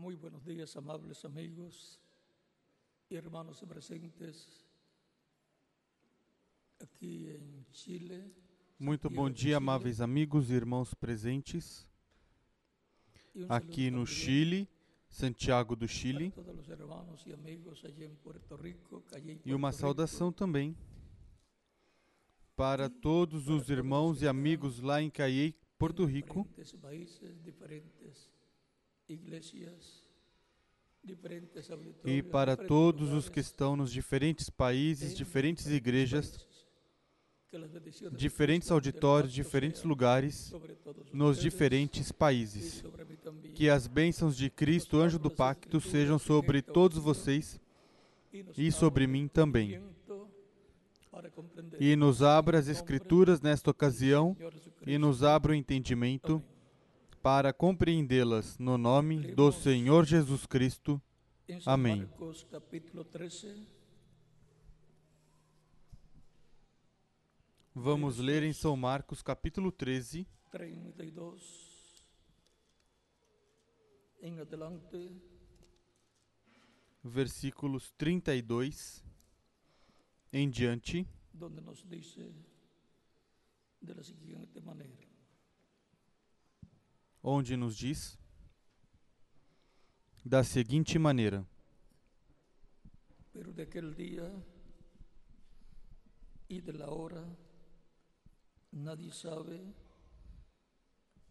Muy buenos días, amables amigos y hermanos presentes. Aqui em Chile. Muito bom dia, amáveis amigos e irmãos presentes. Aqui no Chile, Santiago do Chile, e uma saudação também para todos os irmãos e amigos lá em Caiei, Porto Rico, e para todos os que estão nos diferentes países, en diferentes igrejas, diferentes auditórios, diferentes lugares, nos diferentes países. Que as bênçãos de Cristo, anjo do pacto, sejam sobre todos vocês e sobre mim também. E nos abra as Escrituras nesta ocasião e nos abra o entendimento. Para compreendê-las no nome do Senhor Jesus Cristo. Amén. Marcos capítulo 13, Vamos ler em São Marcos, capítulo 13, 32 en adelante, versículos 32 em diante, donde nos dice de la siguiente manera. Onde nos diz da seguinte maneira: Pero de aquel día y de la hora nadie sabe,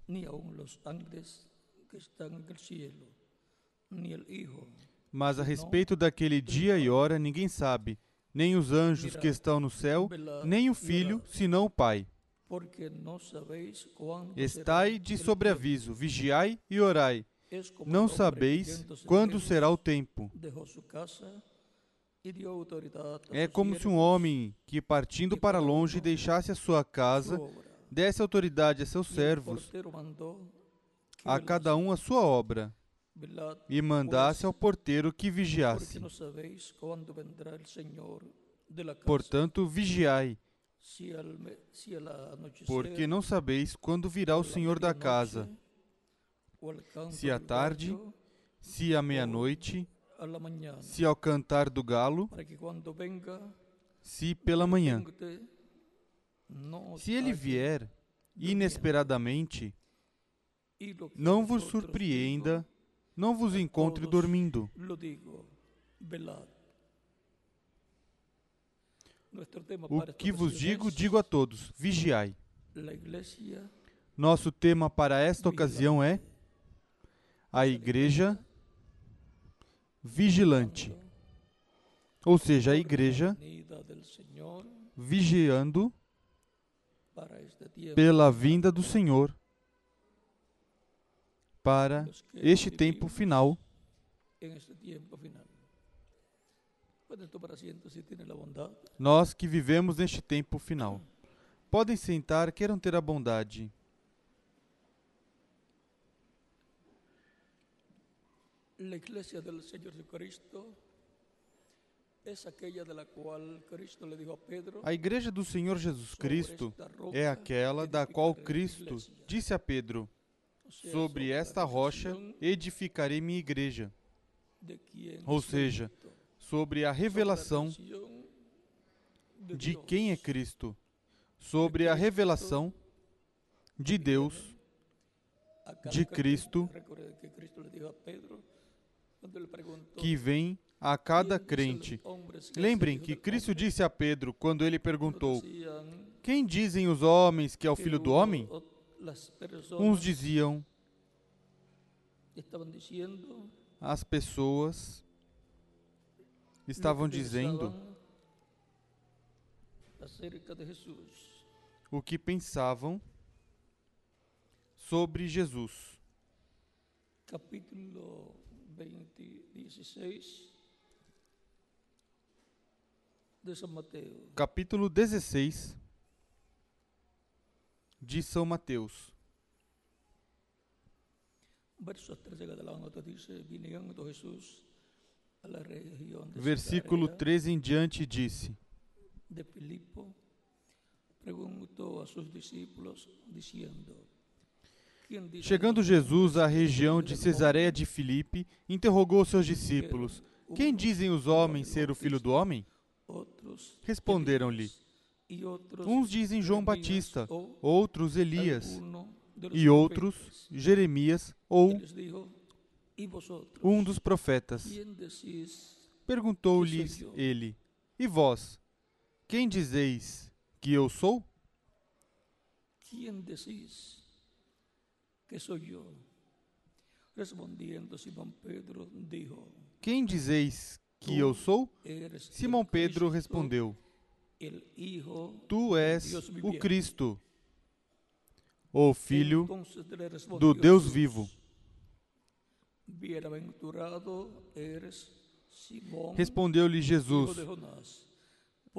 ni aun los ángeles que en el cielo, ni el Hijo, Mas a respeito daquele dia e hora ninguém sabe, nem os anjos que estão no céu, nem o Filho, senão o Pai. Porque no sabéis cuándo Estai de sobreaviso, vigiai e orai. Não sabeis quando será o tempo. É como se um homem que, partindo para longe, deixasse a sua su casa, desse autoridade a seus servos, a cada um a sua obra, e mandasse ao porteiro que vigiasse. Portanto, vigiai, porque não sabeis quando virá o Senhor da casa, se à tarde, se à meia-noite, se ao cantar do galo, se pela manhã. Se ele vier inesperadamente, não vos surpreenda, não vos encontre dormindo. digo, lo digo, velad. Nuestro tema O que vos digo, digo a todos: vigiai. Nosso tema para esta ocasião é a igreja vigilante, ou seja, a igreja vigiando pela vinda do Senhor para este tempo final. En este tiempo final. Pueden tomar asiento si tienen la bondad. Nós que vivemos neste tempo final. Podem sentar, queiram ter a bondade. Aquella de la cual Cristo a. A igreja do Senhor Jesus "Sobre Cristo é aquela da qual Cristo iglesia". disse a Pedro: Sobre esta rocha edificarei minha igreja. Ou seja, Sobre a revelação de quem é Cristo. Sobre a revelação de Deus de. Cristo que vem a cada "¿Quién dicen crente. Lembrem que Cristo hombre?" disse a Pedro quando ele perguntou: Quem dizem os homens que é o filho do homem? Uns diziam, as pessoas estavam dizendo de o que pensavam sobre Jesus. Capítulo 20, 16 de San Mateo. Capítulo 16 de São Mateus. Versos 13 en adelante dice, viniendo Jesús a la región de Versículo Cesarea 13 em diante disse: de preguntó a sus discípulos diciendo, ¿Quién dice Chegando Jesus à região de Cesareia de Filipe, interrogou seus discípulos: Quem dizem os homens ser o filho do homem? Responderam-lhe: Uns dizem João Batista, outros Elias, e outros. Jeremias ou um dos profetas. ¿Quién decís Perguntou-lhes ele: E vós? Quem dizeis que eu sou? ¿quién decís que soy yo? Respondiendo Simón Pedro dijo, Quem dizeis que eu sou? Simão Pedro respondeu: Tu és o. Cristo, o Filho do Deus vivo. Bienaventurado eres Simón, Respondeu-lhe Jesus: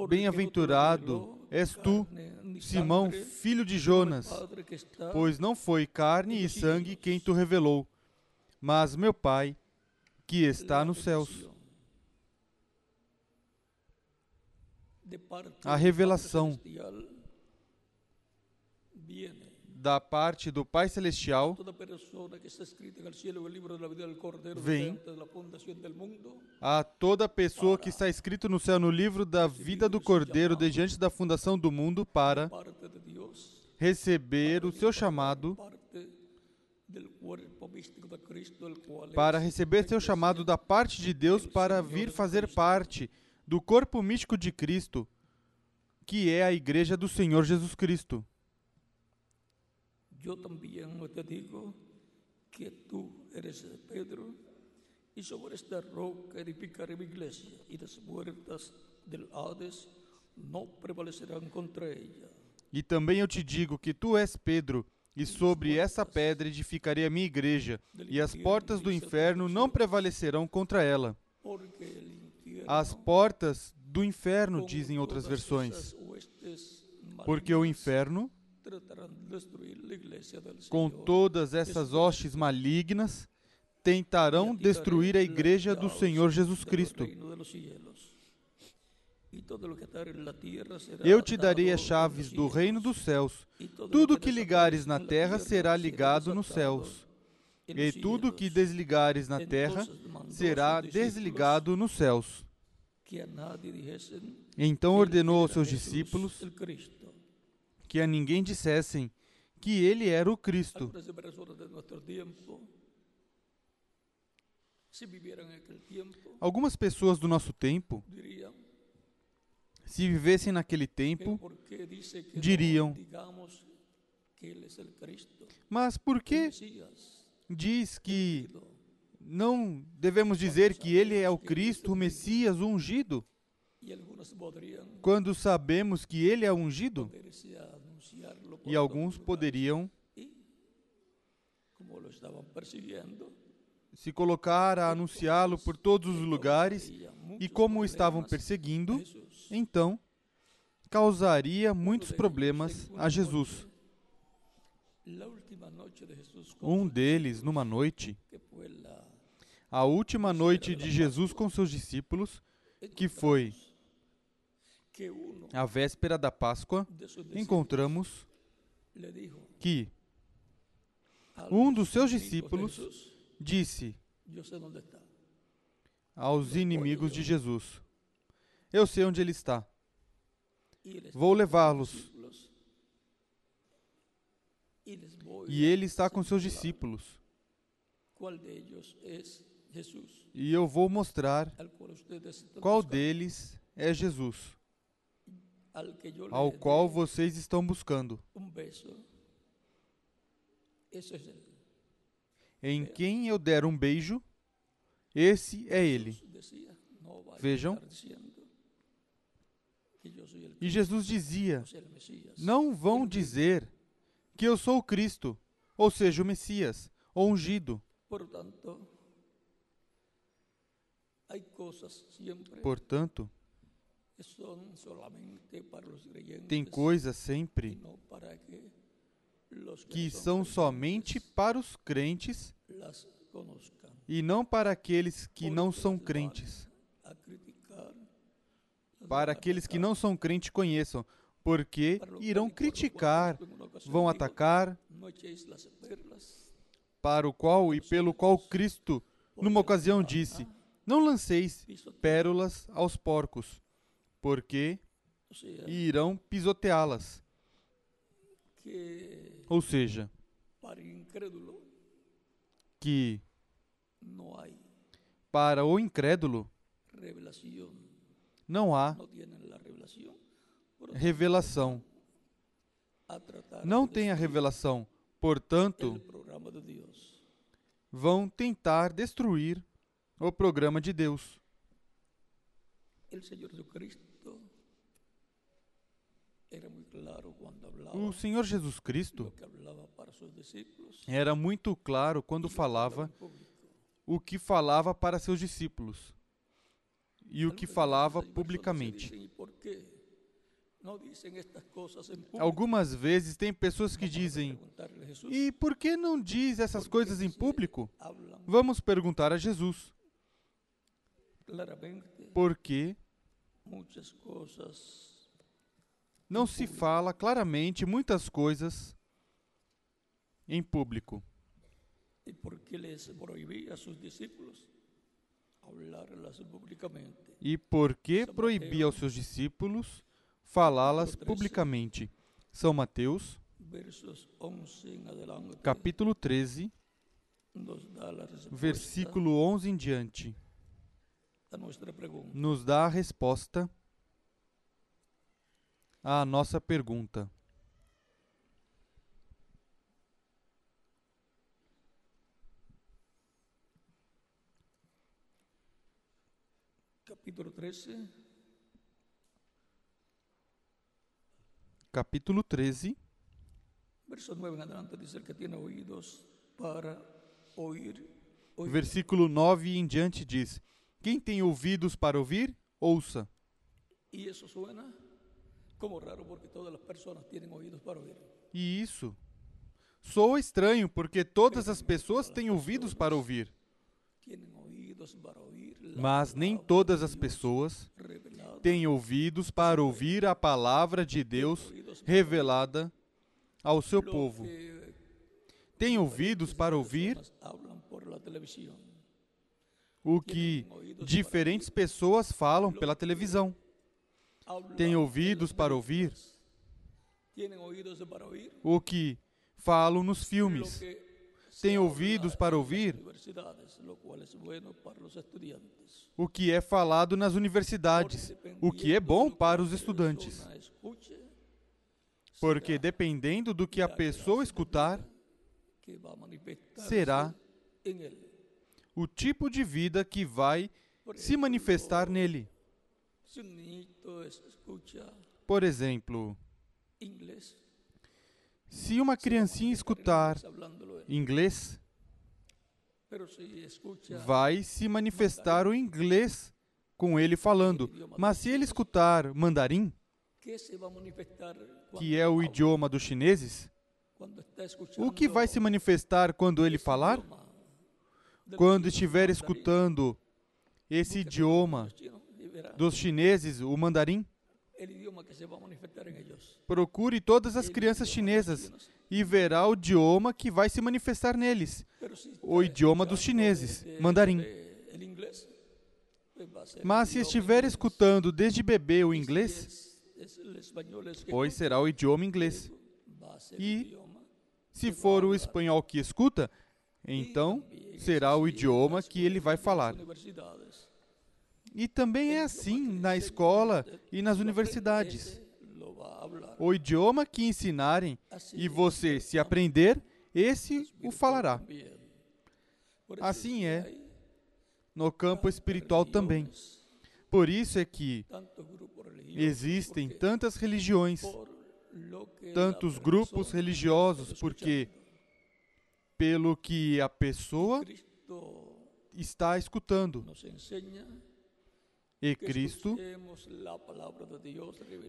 Bem-aventurado és tu, Simão, filho de Jonas, pois não foi carne e sangue quem tu revelou, mas meu Pai que está nos céus. A revelação. Da parte do Pai Celestial, Vem. a toda pessoa que está escrito no céu no livro da vida do Cordeiro desde antes da fundação do mundo para receber o seu chamado, para receber seu chamado da parte de Deus para vir fazer parte do corpo místico de Cristo, que é a igreja do Senhor Jesus Cristo. Yo también te digo que tú eres Pedro, y sobre esta roca edificaré mi iglesia, y las puertas del Hades no prevalecerán contra ella. E também eu te digo que tu és Pedro, e sobre essa pedra edificarei a minha igreja, e as portas do inferno não prevalecerão contra ela. As portas do inferno, dizem outras versões, porque o inferno, com todas essas hostes malignas, tentarão destruir a igreja do Senhor Jesus Cristo. Eu te darei as chaves do reino dos céus. Tudo que ligares na terra será ligado nos céus, e tudo que desligares na terra será desligado nos céus. Então ordenou aos seus discípulos que a ninguém dissessem que ele era o Cristo. Algumas pessoas do nosso tempo, se vivessem naquele que tempo, Cristo, mas por que diz que não devemos dizer que ele é o Cristo, o Messias, o ungido, quando sabemos que ele é ungido? ponerse a anunciarlo por E alguns poderiam se colocar a anunciá-lo por todos os lugares, e como o estavam perseguindo, então causaria muitos problemas a Jesus. Um deles, numa noite, a última noite de Jesus com seus discípulos, que foi a véspera da Páscoa, encontramos que um dos seus discípulos disse aos inimigos de Jesus: Eu sei onde ele está. Vou levá-los. E ele está com seus discípulos. E eu vou mostrar qual deles é Jesus, al que yo le ao qual vocês estão buscando. es él. Em quem eu der um beijo, esse é ele. Vejam. E Jesus dizia. Não vão dizer que eu sou o Cristo, ou seja, o Messias, ou ungido. Portanto, tem coisas sempre que são somente para os crentes e não para aqueles que não são crentes. Para aqueles que não são crentes conheçam, porque irão criticar, vão atacar, para o qual e pelo qual Cristo, numa ocasião, disse: Não lanceis pérolas aos porcos, porque irão pisoteá-las. Ou seja, que para o incrédulo não há revelação. Não tem a revelação, portanto, vão tentar destruir o programa de Deus. O Senhor Jesus Cristo era muito claro quando falava o que falava para seus discípulos e o que falava publicamente. Algumas vezes tem pessoas que dizem: E por que não diz essas coisas em público? Vamos perguntar a Jesus. Porque não se fala claramente muitas coisas em público. E por que les proibía a seus discípulos e por que proibia aos seus discípulos falá-las publicamente? São Mateus, capítulo 13, versículo 11 em diante. Nos dá a resposta à nossa pergunta. capítulo 13. Capítulo 13. Verso 9 en adelante el que tiene oídos para oír. Versículo 9 em diante diz: Quem tem ouvidos para ouvir, ouça. E isso suena como raro porque todas as pessoas têm ouvidos para ouvir. E isso soa estranho porque todas as pessoas têm ouvidos para ouvir. Mas nem todas as pessoas têm ouvidos para ouvir a palavra de Deus revelada ao seu povo. Tem ouvidos para ouvir o que diferentes pessoas falam pela televisão. Tem ouvidos para ouvir? O que falam nos filmes? Têm ouvidos para ouvir? o que é falado nas universidades, o que é bom para os estudantes. Porque dependendo do que a pessoa escutar, será o tipo de vida que vai se manifestar nele. Por exemplo, se uma criancinha escutar inglês, vai se manifestar o inglês com ele falando. Mas se ele escutar mandarim, que é o idioma dos chineses, o que vai se manifestar quando ele falar? Quando estiver escutando esse idioma dos chineses, o mandarim? Procure todas as crianças chinesas e verá o idioma que vai se manifestar neles, o idioma dos chineses, mandarim. Mas se estiver escutando desde bebê o inglês, pois será o idioma inglês. E se for o espanhol que escuta, então será o idioma que ele vai falar. E também é assim na escola e nas universidades o idioma que ensinarem e você se aprender, esse o falará. Assim é no campo espiritual também. Por isso é que existem tantas religiões, tantos grupos religiosos, porque pelo que a pessoa está escutando. E Cristo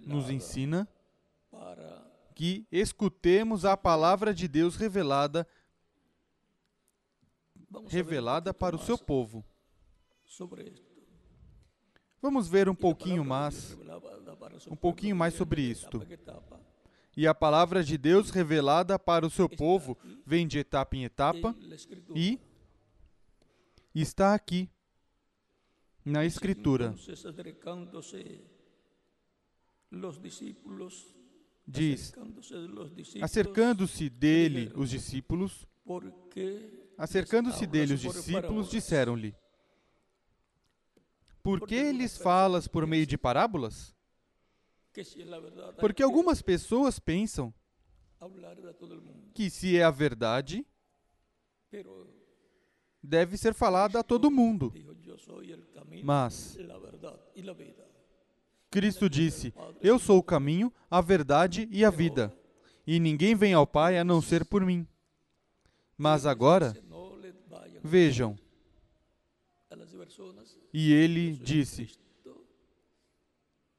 nos ensina que escutemos a palavra de Deus revelada revelada para o seu povo. Vamos ver um pouquinho mais um pouquinho mais sobre isto. E a palavra de Deus revelada para o seu povo vem de etapa em etapa e está aqui na Escritura. Diz, acercando-se dele os discípulos, acercando-se dele os discípulos, disseram-lhe, por que lhes falas por meio de parábolas? Porque algumas pessoas pensam que se é a verdade, deve ser falada a todo mundo. Mas Cristo disse: Eu sou o caminho, a verdade e a vida, e ninguém vem ao Pai a não ser por mim. Mas agora, vejam, e ele disse: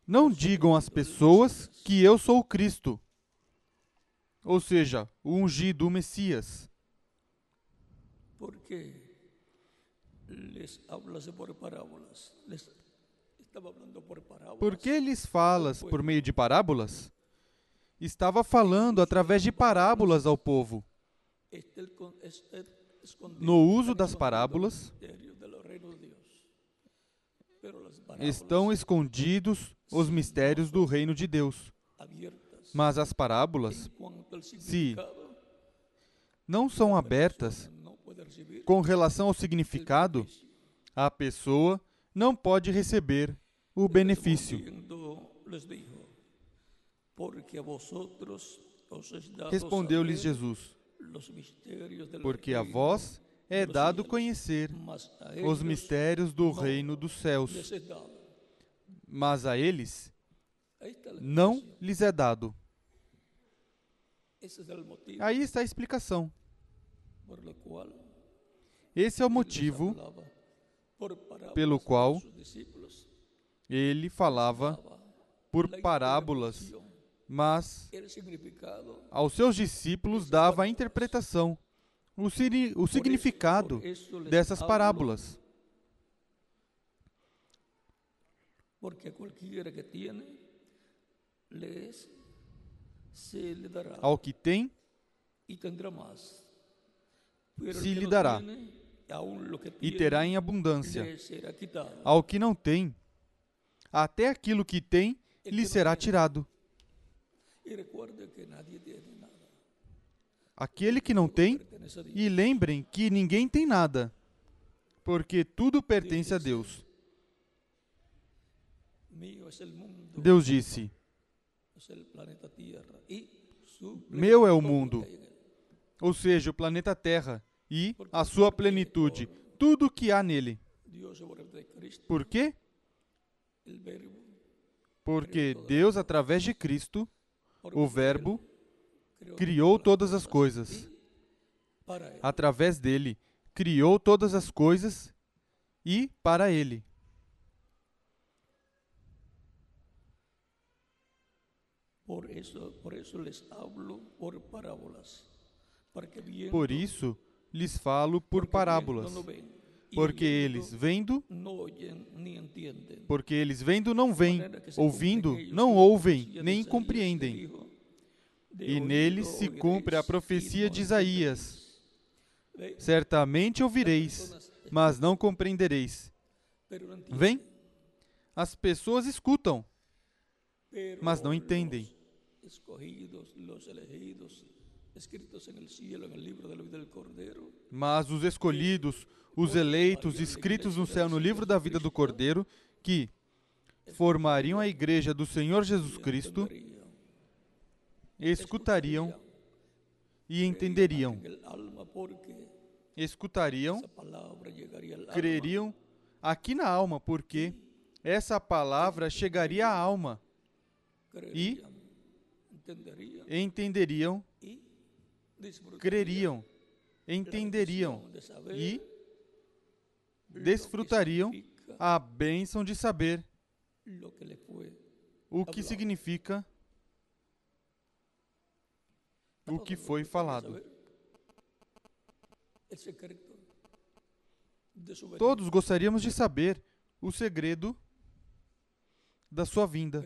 Não digam às pessoas que eu sou o Cristo, ou seja, o ungido, o Messias. Por que les hablas por parábolas? Les estava falando por parábolas. Por que lhes falas por meio de parábolas? Estava falando através de parábolas ao povo. No uso das parábolas, estão escondidos os mistérios do reino de Deus. Mas as parábolas, se não são abertas com relação ao significado, a pessoa não pode receber o benefício. Respondeu-lhes Jesus: Porque a vós é dado conhecer os mistérios do reino dos céus, mas a eles não lhes é dado. Aí está a explicação. Esse é o motivo pelo qual ele falava por parábolas, mas aos seus discípulos dava a interpretação o, o significado dessas parábolas. Ao que tem, se lhe dará, e terá em abundância. Ao que não tem, até aquilo que tem lhe será tirado. Aquele que não tem, e lembrem que ninguém tem nada, porque tudo pertence a Deus. Deus disse: Meu é o mundo, ou seja, o planeta Terra e a sua plenitude, tudo que há nele. Por quê? Porque Deus, através de Cristo, o Verbo, criou todas as coisas. Através dele, criou todas as coisas e para ele. Por isso, por isso lhes hablo por parábolas. Por isso lhes falo por parábolas. Porque eles vendo, porque eles vendo não veem, ouvindo não ouvem, nem compreendem e nele se cumpre a profecia de Isaías. Certamente ouvireis, mas não compreendereis. Vem? As pessoas escutam, mas não entendem. Mas os escolhidos, os eleitos, escritos no céu no livro da vida do Cordeiro, que formariam a igreja do Senhor Jesus Cristo, escutariam e entenderiam. Escutariam, creriam aqui na alma, porque essa palavra chegaria à alma. E entenderiam, creriam, entenderiam e desfrutariam a bênção de saber o que significa o que foi falado. Todos gostaríamos de saber o segredo da sua vinda.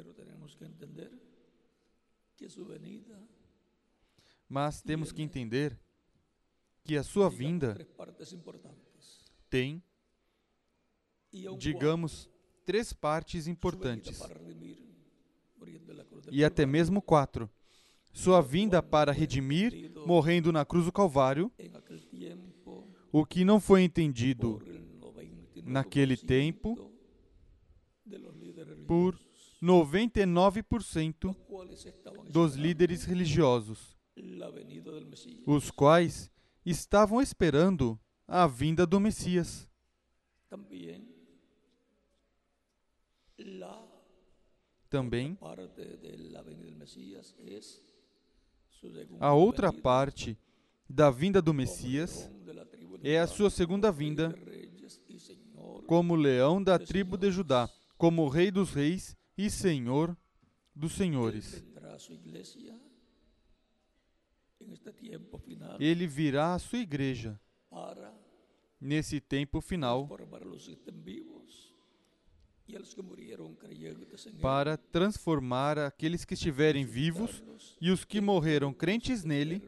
Mas temos que entender que a sua vinda tem, digamos, três partes importantes. e até mesmo quatro. Sua vinda para redimir, morrendo na cruz do Calvário, o que não foi entendido naquele tempo por 99% dos líderes religiosos, os quais estavam esperando a vinda do Messias. Também, a outra parte da vinda do Messias é a sua segunda vinda como leão da tribo de Judá, como rei dos reis e senhor dos senhores. Ele virá à sua igreja nesse tempo final para transformar aqueles que estiverem vivos e os que morreram crentes nele,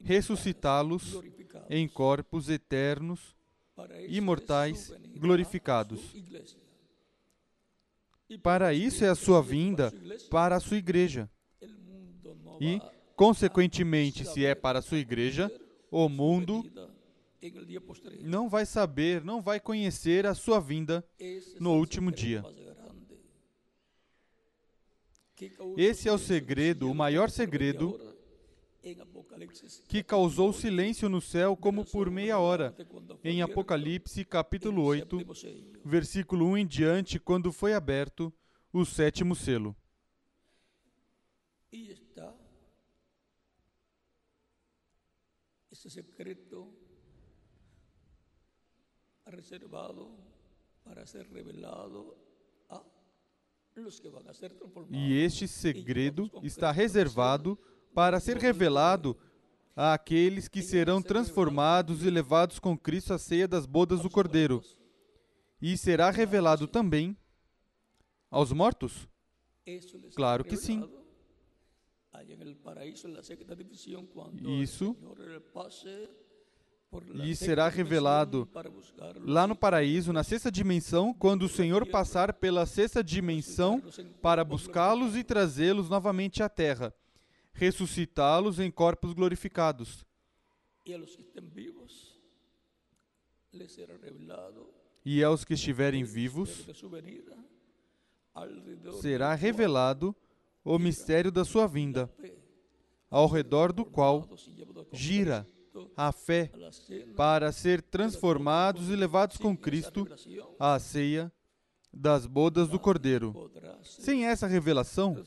ressuscitá-los em corpos eternos, imortais, glorificados. Para isso é a sua vinda para a sua igreja. E, consequentemente, se é para a sua igreja, o mundo não vai saber, não vai conhecer a sua vinda no último dia. Esse é o segredo, o maior segredo que causou silêncio no céu como por meia hora, em Apocalipse capítulo 8, versículo 1 em diante, quando foi aberto o sétimo selo. E está esse secreto reservado para ser revelado a los que van a ser transformados. E este segredo está reservado para ser revelado àqueles que serão transformados e levados com Cristo à ceia das bodas do Cordeiro. E será revelado também aos mortos? Claro que sim. Isso lhe será revelado lá no paraíso, na sexta dimensão, quando o Senhor passar pela sexta dimensão para buscá-los e trazê-los novamente à terra, ressuscitá-los em corpos glorificados. E aos que estiverem vivos será revelado o mistério da sua vinda, ao redor do qual gira a fé para ser transformados e levados com Cristo à ceia das bodas do Cordeiro. Sem essa revelação,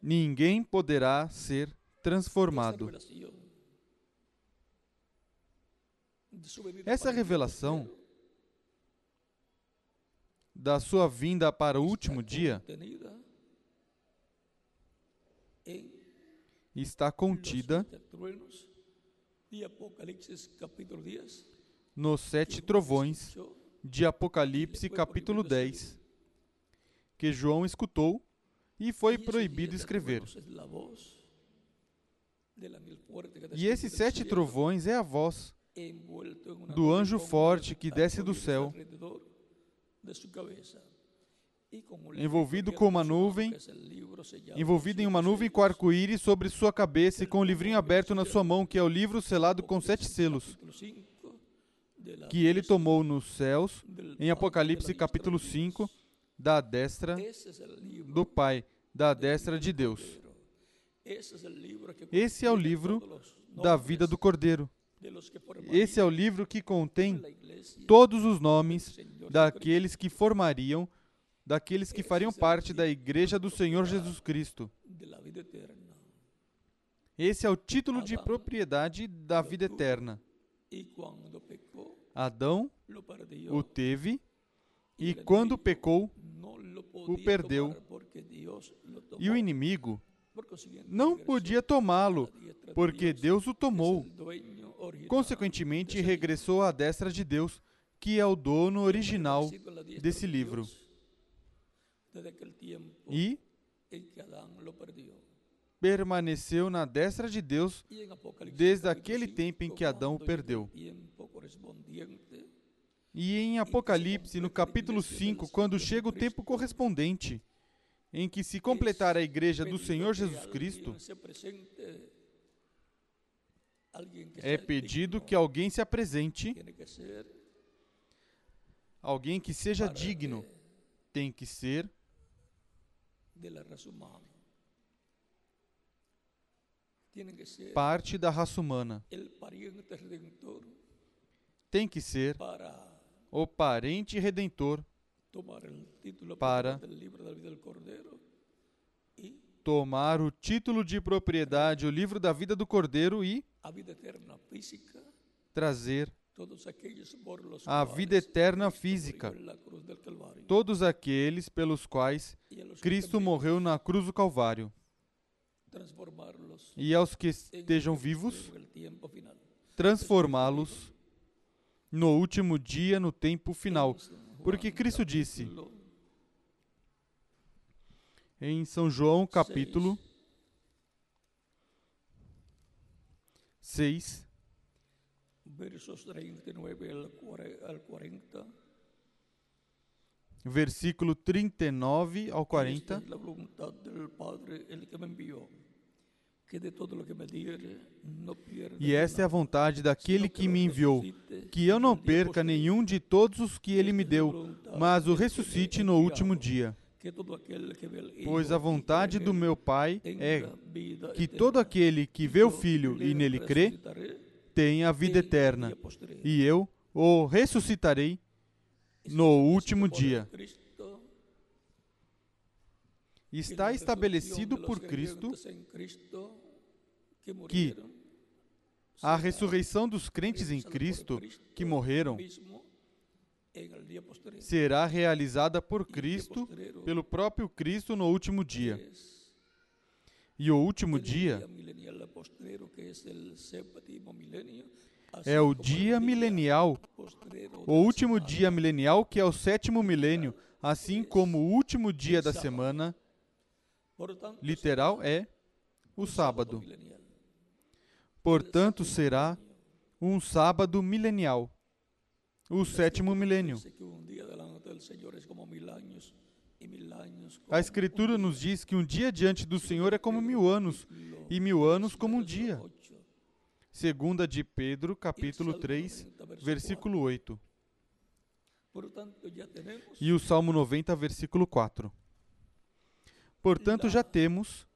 ninguém poderá ser transformado. Essa revelação da sua vinda para o último dia está contida nos sete trovões de Apocalipse, capítulo 10, que João escutou e foi proibido escrever. E esses sete trovões é a voz do anjo forte que desce do céu envolvido com uma nuvem, envolvido em uma nuvem com arco-íris sobre sua cabeça e com o um livrinho aberto na sua mão, que é o livro selado com sete selos, que ele tomou nos céus, em Apocalipse capítulo 5, da destra do Pai, da destra de Deus. Esse é o livro da vida do Cordeiro. Esse é o livro que contém todos os nomes daqueles que formariam daqueles que fariam parte da Igreja do Senhor Jesus Cristo. Esse é o título de propriedade da vida eterna. Adão o teve e, quando pecou, o perdeu. E o inimigo não podia tomá-lo, porque Deus o tomou. Consequentemente, regressou à destra de Deus, que é o dono original desse livro. E, permaneceu na destra de Deus desde aquele tempo em que Adão o perdeu. E em Apocalipse, no capítulo 5, quando chega o tempo correspondente, em que se completar a igreja do Senhor Jesus Cristo, é pedido que alguém se apresente, alguém que seja digno, tem que ser parte da raça humana. Tem que ser o parente redentor para tomar o título de propriedade, o livro da vida do Cordeiro e trazer a vida eterna física, todos aqueles pelos quais Cristo morreu na cruz do Calvário, e aos que estejam vivos, transformá-los no último dia, no tempo final. Porque Cristo disse em São João capítulo 6, versos 39 al 40. Versículo 39 ao 40. E esta é a vontade daquele que me enviou, que eu não perca nenhum de todos os que ele me deu, mas o ressuscite no último dia. Pois a vontade do meu Pai é que todo aquele que vê o Filho e nele crê, tenha a vida eterna, e eu o ressuscitarei no último dia. Está estabelecido por Cristo que a ressurreição dos crentes em Cristo que morreram será realizada por Cristo, pelo próprio Cristo no último dia. E o último dia é o dia milenial, o último dia milenial que é o sétimo milênio, assim como o último dia da semana literal é o sábado. Portanto, será um sábado milenial, o sétimo milênio. A Escritura nos diz que um dia diante do Senhor é como mil anos, e mil anos como um dia. Segunda de Pedro, capítulo 3, versículo 8. E o Salmo 90, versículo 4. Portanto, já temos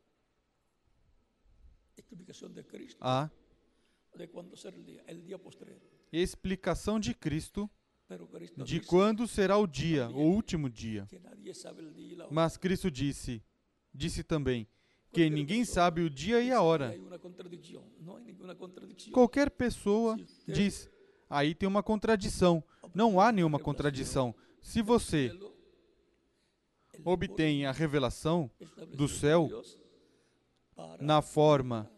a explicação de Cristo de quando será o dia, o último dia. Mas Cristo disse, disse também, que ninguém sabe o dia e a hora. Qualquer pessoa diz, aí tem uma contradição. Não há nenhuma contradição. Se você obtém a revelação do céu na forma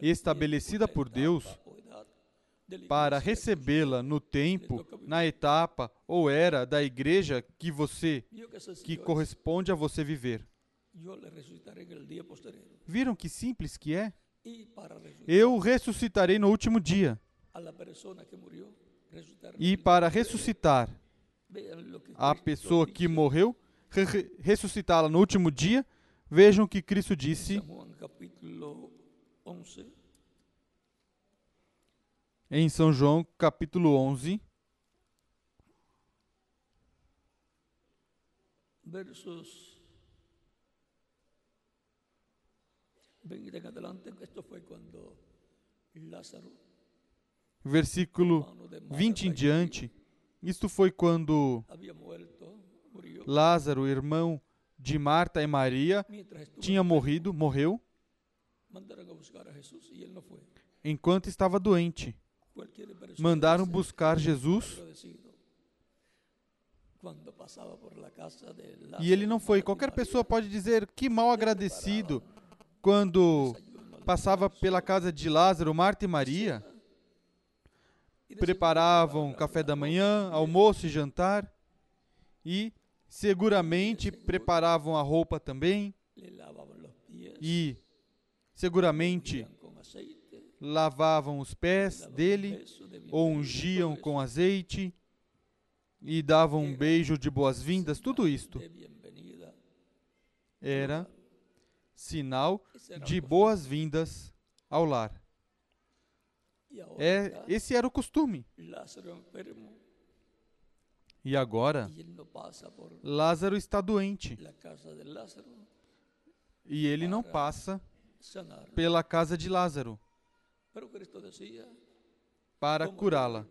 estabelecida por Deus, para recebê-la no tempo, na etapa ou era da igreja que você que corresponde a você viver. Viram que simples que é? Eu ressuscitarei no último dia. E para ressuscitar a pessoa que morreu, ressuscitá-la no último dia, vejam o que Cristo disse em São João, capítulo 11, versos. 20 en adelante, esto fue cuando Lázaro, versículo 20 em diante, isto foi quando Lázaro, irmão de Marta e Maria, tinha morrido, morreu, enquanto estava doente. Mandaram buscar Jesus e ele não foi. Qualquer pessoa pode dizer que mal agradecido quando passava pela casa de Lázaro, Marta e Maria, preparavam café da manhã, almoço e jantar, e seguramente preparavam a roupa também, e seguramente lavavam os pés dele, ungiam com azeite e davam um beijo de boas-vindas, tudo isto era sinal de boas-vindas ao lar. É, esse era o costume. E agora, Lázaro está doente. E ele não passa pela casa de Lázaro para curá-la.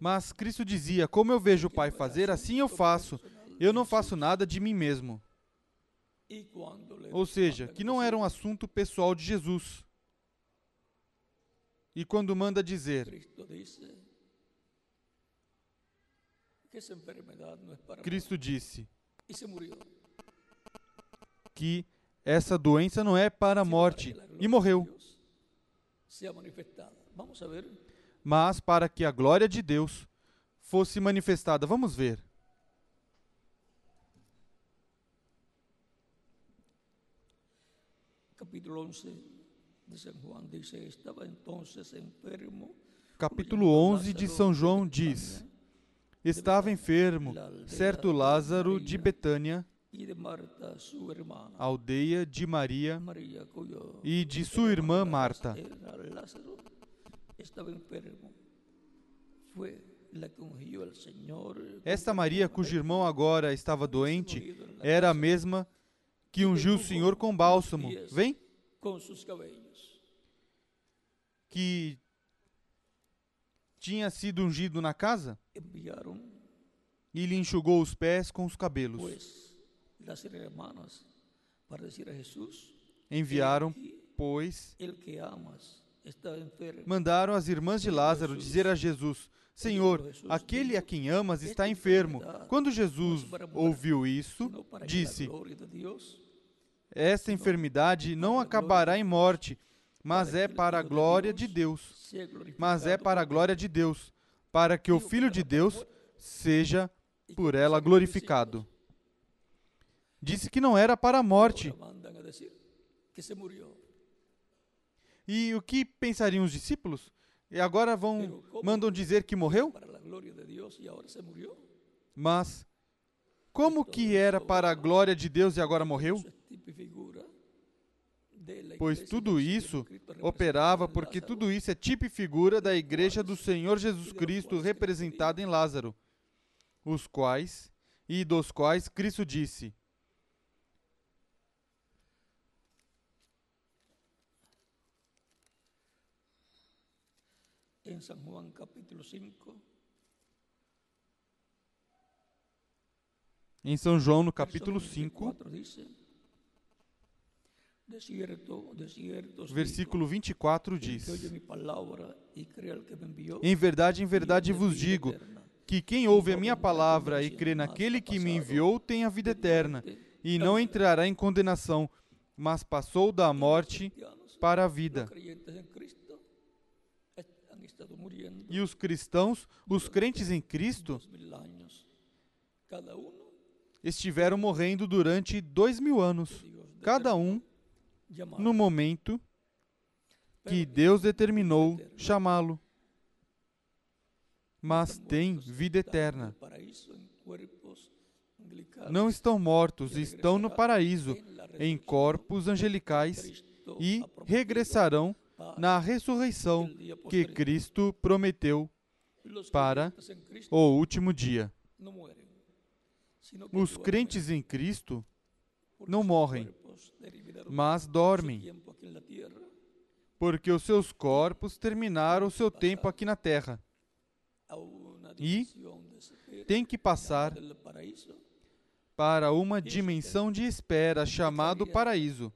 Mas Cristo dizia: Como eu vejo o Pai fazer, assim eu faço. Eu não faço nada de mim mesmo. Ou seja, que não era um assunto pessoal de Jesus. E quando manda dizer Cristo disse que essa doença não é para a morte e morreu. Mas para que a glória de Deus fosse manifestada. Vamos ver. Capítulo 11 de São João diz: Estava então enfermo. Capítulo 11 de São João diz: Estava enfermo certo Lázaro de Betânia, aldeia de Maria e de sua irmã Marta. Esta Maria, cujo irmão agora estava doente, era a mesma que ungiu o Senhor com bálsamo. Vem? Que tinha sido ungido na casa e lhe enxugou os pés com os cabelos. Enviaram, pois, mandaram as irmãs de Lázaro dizer a Jesus: Senhor, aquele a quem amas está enfermo. Quando Jesus ouviu isso, disse: Esta enfermidade não acabará em morte, mas é para a glória de Deus. Mas é para a glória de Deus, para que o Filho de Deus seja por ela glorificado. Disse que não era para a morte. E o que pensariam os discípulos? E agora vão mandam dizer que morreu? Mas como que era para a glória de Deus e agora morreu? Pois tudo isso operava porque tudo isso é tipo e figura da igreja do Senhor Jesus Cristo representada em Lázaro, os quais e dos quais Cristo disse: em São João capítulo 5. Em São João, no capítulo 5, versículo 24 diz: Em verdade, em verdade vos digo que quem ouve a minha palavra e crê naquele que me enviou tem a vida eterna e não entrará em condenação, mas passou da morte para a vida. E os cristãos, os crentes em Cristo, estiveram morrendo durante dois mil anos, cada um no momento que Deus determinou chamá-lo. Mas tem vida eterna. Não estão mortos, estão no paraíso, em corpos angelicais e regressarão na ressurreição que Cristo prometeu para o último dia. Os crentes em Cristo não morrem, mas dormem, porque os seus corpos terminaram o seu tempo aqui na terra e têm que passar para uma dimensão de espera chamado paraíso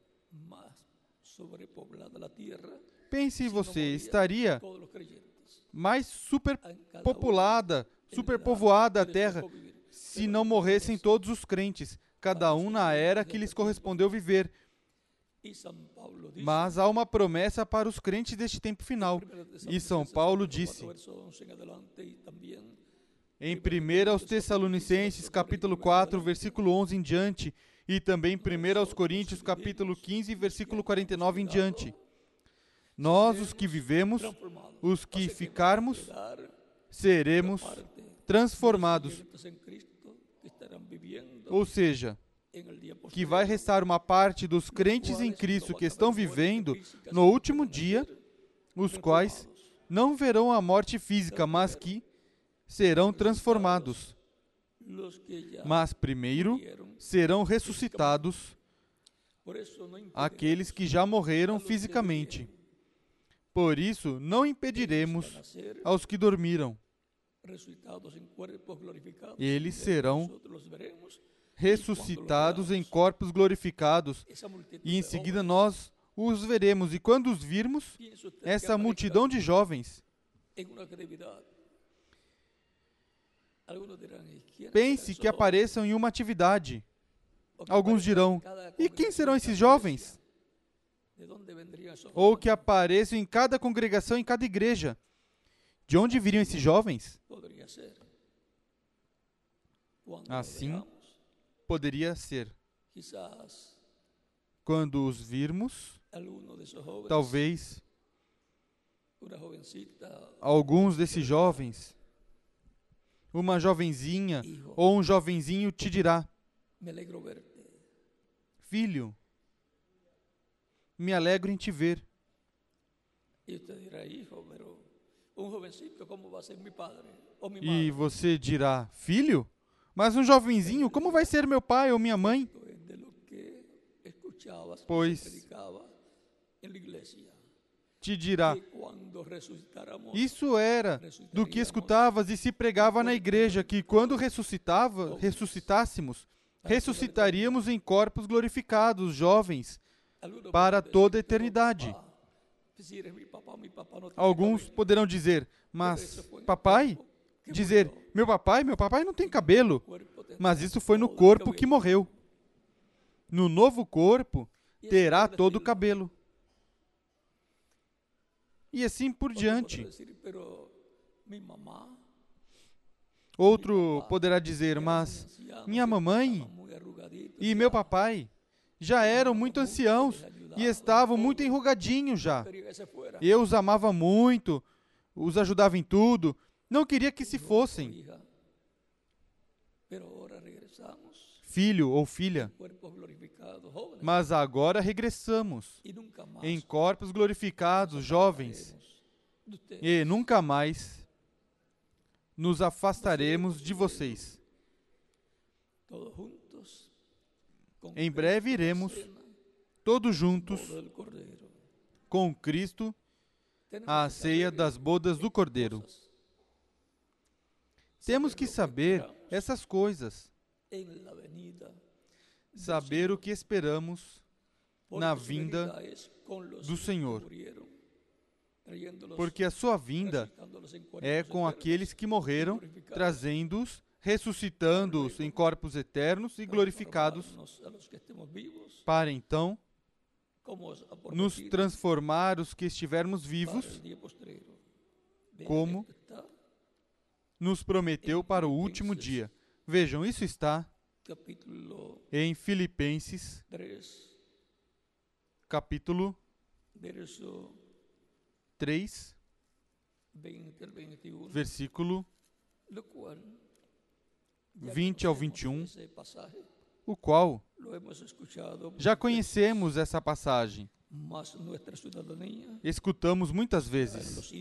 Pense você, estaria mais superpopulada, superpovoada a terra se não morressem todos os crentes, cada um na era que lhes correspondeu viver. Mas há uma promessa para os crentes deste tempo final. E São Paulo disse em 1 aos Tessalonicenses, capítulo 4, versículo 11 em diante, e também 1 aos Coríntios, capítulo 15, versículo 49 em diante. Nós, os que vivemos, os que ficarmos, seremos transformados. Ou seja, que vai restar uma parte dos crentes em Cristo que estão vivendo no último dia, os quais não verão a morte física, mas que serão transformados. Mas primeiro serão ressuscitados aqueles que já morreram fisicamente. Por isso, não impediremos aos que dormiram. Eles serão ressuscitados em corpos glorificados, e em seguida nós os veremos. E quando os virmos, essa multidão de jovens Pense que apareçam em uma atividade. Alguns dirão: e quem serão esses jovens? Ou que apareçam em cada congregação, em cada igreja. De onde viriam esses jovens? Assim, poderia ser. Quando os virmos, talvez alguns desses jovens uma jovenzinha ou um jovenzinho te dirá: Filho, me alegro em te ver. E você dirá: Filho, mas um jovenzinho, como vai ser meu pai ou minha mãe? Pois te dirá: Isso era do que escutavas e se pregava na igreja, que quando ressuscitava, ressuscitássemos, ressuscitaríamos em corpos glorificados, jovens, para toda a eternidade. Alguns poderão dizer, mas papai? Dizer, meu papai, meu papai não tem cabelo. Mas isso foi no corpo que morreu. No novo corpo, terá todo o cabelo e assim por diante. Outro poderá dizer, mas minha mamãe e meu papai já eram muito anciãos e estavam muito enrugadinhos já. Eu os amava muito, os ajudava em tudo, não queria que se fossem. Filho ou filha, mas agora regressamos em corpos glorificados, jovens, e nunca mais nos afastaremos de vocês. Em breve iremos, todos juntos, com Cristo, à ceia das bodas do Cordeiro. Temos que saber essas coisas. saber o que esperamos na vinda do Senhor. Porque a sua vinda é com aqueles que morreram, trazendo-os, ressuscitando-os em corpos eternos e glorificados, para então nos transformar os que estivermos vivos, como nos prometeu para o último dia. Vejam, isso está em Filipenses, capítulo 3, versículo 20 ao 21, o qual já conhecemos essa passagem, escutamos muitas vezes.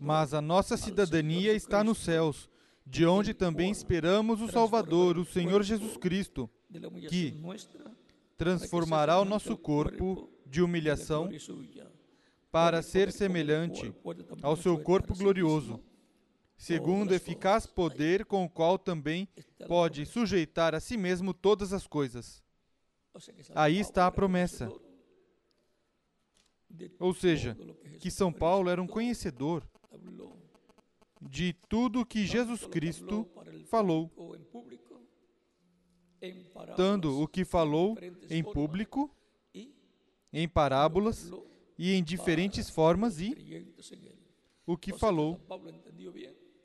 Mas a nossa cidadania está nos céus, de onde também esperamos o Salvador, o Senhor Jesus Cristo, que transformará o nosso corpo de humilhação para ser semelhante ao seu corpo glorioso, segundo o eficaz poder com o qual também pode sujeitar a si mesmo todas as coisas. Aí está a promessa. Ou seja, que São Paulo era um conhecedor de tudo que Jesus Cristo falou, tanto o que falou em público, em parábolas e em diferentes formas e o que falou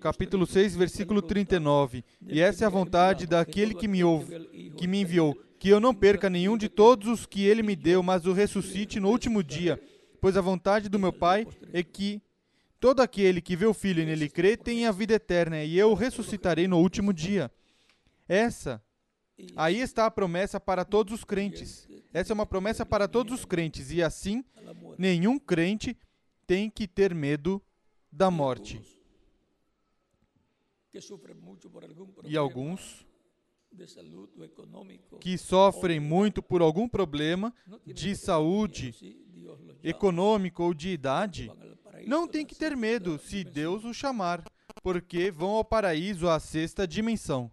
capítulo 6, versículo 39. E essa é a vontade daquele que me ouve, que me enviou, que eu não perca nenhum de todos os que ele me deu, mas o ressuscite no último dia. Pois a vontade do meu Pai é que todo aquele que vê o Filho e nele crê tenha a vida eterna, e eu o ressuscitarei no último dia. Essa, aí está a promessa para todos os crentes. Essa é uma promessa para todos os crentes, e assim, nenhum crente tem que ter medo da morte. E alguns que sofrem muito por algum problema de saúde, econômico ou de idade, não tem que ter medo se Deus o chamar, porque vão ao paraíso à sexta dimensão.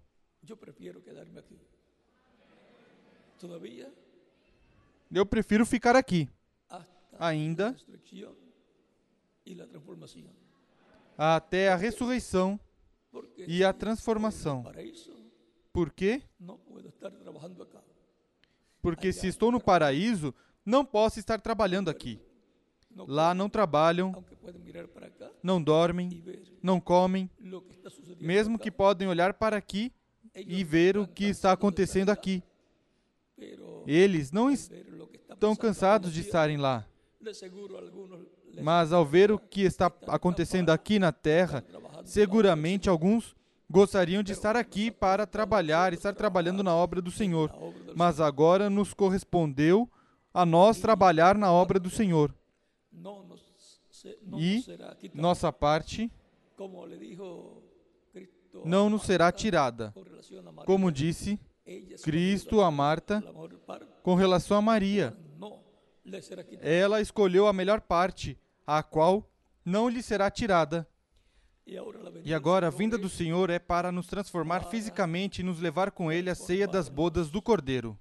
Eu prefiro ficar aqui, ainda até a ressurreição e a transformação. Por quê? Porque se estou no paraíso, não posso estar trabalhando aqui. Lá não trabalham, não dormem, não comem, mesmo que podem olhar para aqui e ver o que está acontecendo aqui. Eles não estão cansados de estarem lá. Mas ao ver o que está acontecendo aqui na terra, seguramente alguns gostariam de estar aqui para trabalhar, estar trabalhando na obra do Senhor. Mas agora nos correspondeu a nós trabalhar na obra do Senhor. E nossa parte não nos será tirada. Como disse Cristo a Marta com relação a Maria. Ela escolheu a melhor parte, a qual não lhe será tirada. E agora a vinda do Senhor é para nos transformar fisicamente e nos levar com Ele à ceia das bodas do Cordeiro.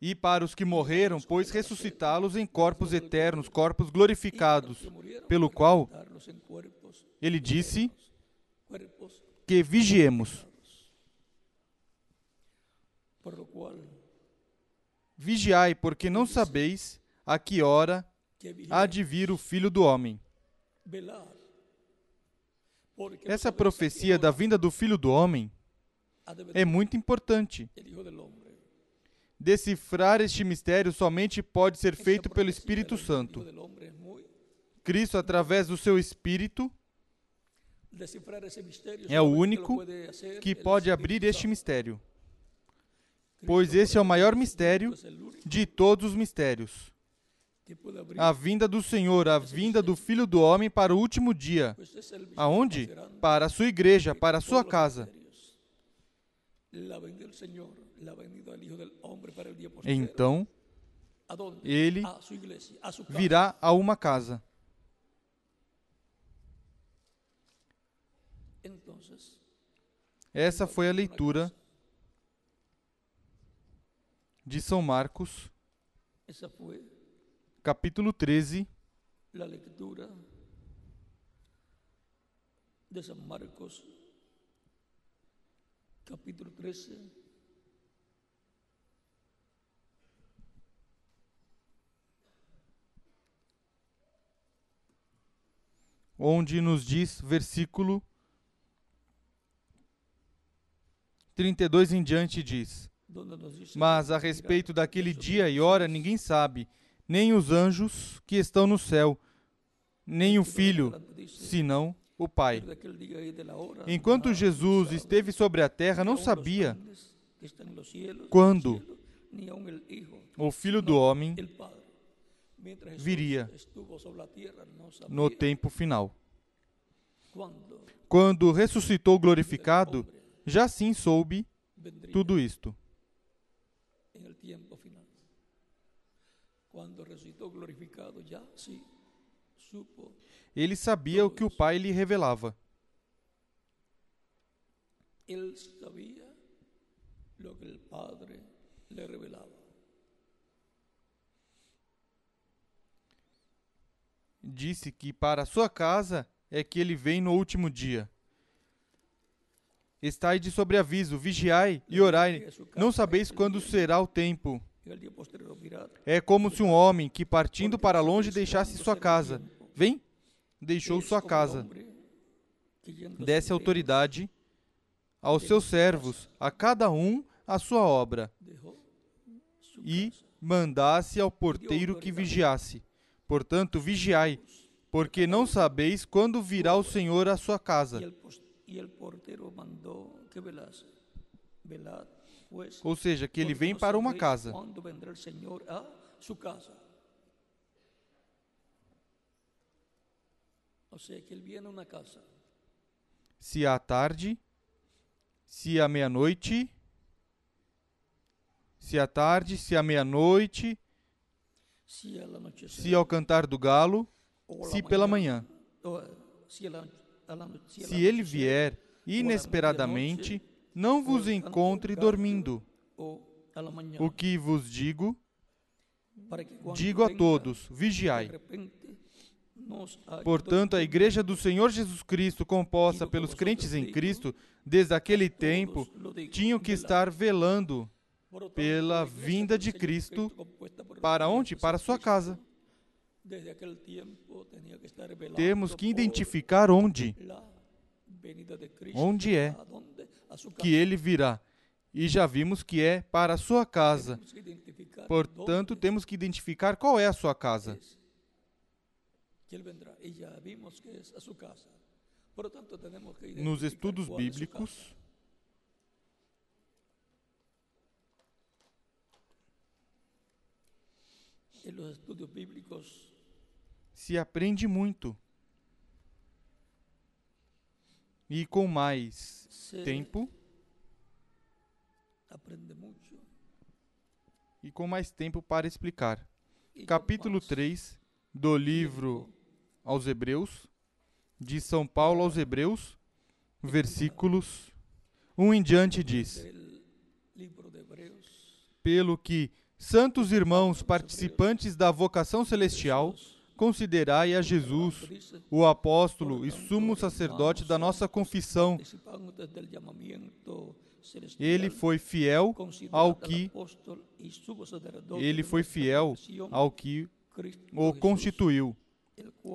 E para os que morreram, pois ressuscitá-los em corpos eternos, corpos glorificados, pelo qual ele disse que vigiemos. Vigiai, porque não sabeis a que hora há de vir o Filho do Homem. Essa profecia da vinda do Filho do Homem é muito importante. Decifrar este mistério somente pode ser feito pelo Espírito Santo. Cristo, através do seu Espírito, é o único que pode abrir este mistério, pois esse é o maior mistério de todos os mistérios a vinda do Senhor, a vinda do Filho do Homem para o último dia. Aonde? Para a sua igreja, para a sua casa. Então, ele virá a uma casa. Essa foi a leitura de São Marcos capítulo 13. La lectura de San Marcos, capítulo 13. Onde nos diz, versículo 32 em diante, diz: Mas a respeito daquele dia e hora ninguém sabe nem os anjos que estão no céu, nem o Filho, senão o Pai. Enquanto Jesus esteve sobre a terra, não sabia quando o Filho do Homem viria no tempo final. Quando ressuscitou glorificado, já sim soube tudo isto. Ele sabia o que o Pai lhe revelava. él sabía lo que el Padre le revelaba. Disse que para sua casa é que ele vem no último dia. Estai de sobreaviso, vigiai e orai, não sabeis quando será o tempo. É como se um homem que partindo para longe deixasse sua casa. Vem, deixou sua casa. Desse autoridade aos seus servos, a cada um a sua obra, e mandasse ao porteiro que vigiasse. Portanto, vigiai, porque não sabeis quando virá o Senhor à sua casa. Ou seja, que ele vem para uma casa. Ou seja, que ele vem a uma casa. Se à tarde, se à meia-noite, se à tarde, se à meia-noite, se ao cantar do galo, se pela manhã. Se ele vier inesperadamente, não vos encontre dormindo. O que vos digo, digo a todos: vigiai. Portanto, a Igreja do Senhor Jesus Cristo, composta pelos crentes em Cristo, desde aquele tempo, tinham que estar velando pela vinda de Cristo para onde? Para sua casa. Temos que identificar onde. Onde é que ele virá. E já vimos que é para a sua casa. Portanto, temos que identificar qual é a sua casa. Nos estudos bíblicos, se aprende muito. E com mais tempo, e com mais tempo para explicar. Capítulo 3 do livro aos Hebreus, de São Paulo aos Hebreus, versículos 1 em diante diz: Pelo que, santos irmãos participantes da vocação celestial, considerai a Jesus, o apóstolo e sumo sacerdote da nossa confissão. Ele foi fiel ao que ele foi fiel ao que o constituiu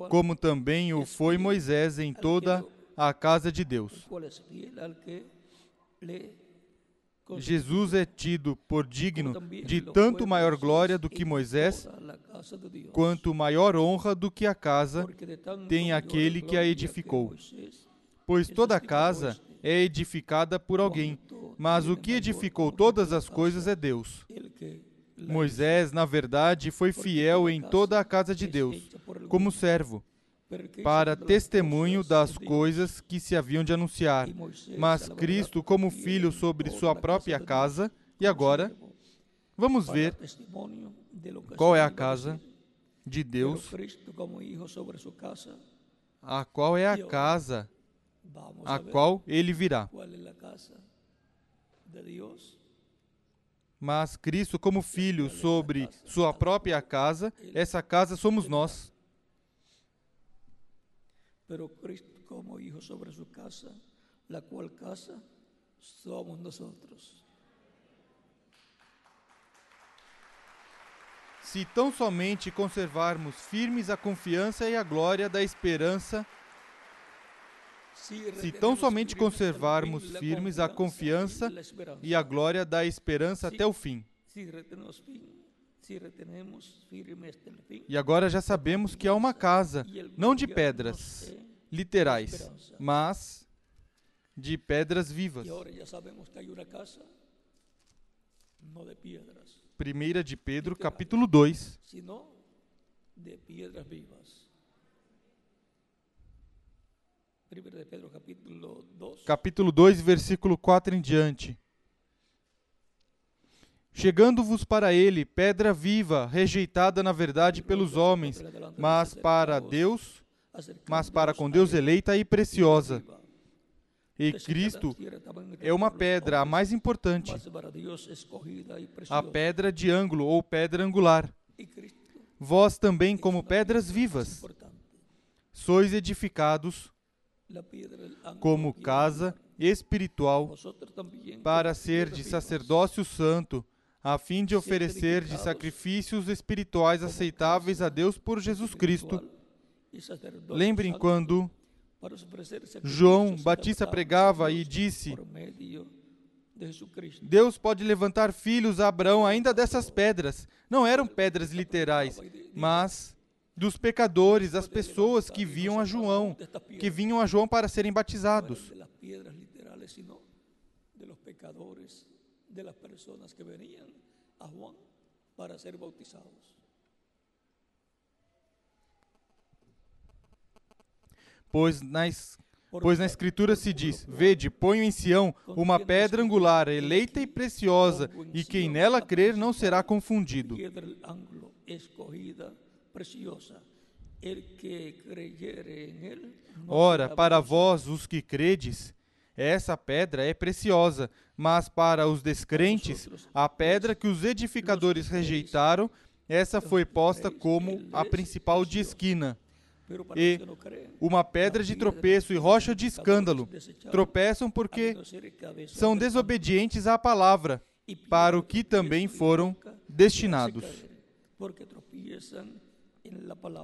como também o foi Moisés em toda a casa de Deus. Jesus é tido por digno de tanto maior glória do que Moisés, quanto maior honra do que a casa tem aquele que a edificou. Pois toda casa é edificada por alguém, mas o que edificou todas as coisas é Deus. Moisés, na verdade, foi fiel em toda a casa de Deus, como servo, para testemunho das coisas que se haviam de anunciar, mas Cristo como filho sobre sua própria casa. E agora, vamos ver qual é a casa de Deus, a qual é a casa a qual ele virá. mas Cristo como filho sobre sua própria casa, essa casa somos nós. Pero Cristo como hijo sobre su casa, la cual casa somos nosotros. Se tão somente conservarmos firmes a confiança e a glória da esperança se tão somente conservarmos firmes a confiança e a glória da esperança até o fim. E agora já sabemos que há uma casa, não de pedras literais, mas de pedras vivas. Primeira de Pedro, capítulo 2. Pedro, capítulo 2. Capítulo 2, versículo 4 em diante. Chegando-vos para ele pedra viva, rejeitada na verdade pelos homens, mas para Deus, mas para com Deus eleita e preciosa. E Cristo é uma pedra, a mais importante, a pedra de ângulo ou pedra angular. Vós também, como pedras vivas, sois edificados como casa espiritual para ser de sacerdócio santo, a fim de oferecer de sacrifícios espirituais aceitáveis a Deus por Jesus Cristo. Lembrem quando João Batista pregava e disse: Deus pode levantar filhos a Abraão ainda dessas pedras. Não eram pedras literais, mas dos pecadores, das pessoas que viam a João, que vinham a João para serem batizados. Pois na, pois na Escritura se diz: Vede, ponho em Sião uma pedra angular, eleita e preciosa, e quem nela crer não será confundido. Ora, para vós, os que credes, essa pedra é preciosa, mas para os descrentes, a pedra que os edificadores rejeitaram, essa foi posta como a principal de esquina e uma pedra de tropeço e rocha de escândalo. Tropeçam porque são desobedientes à palavra, para o que também foram destinados.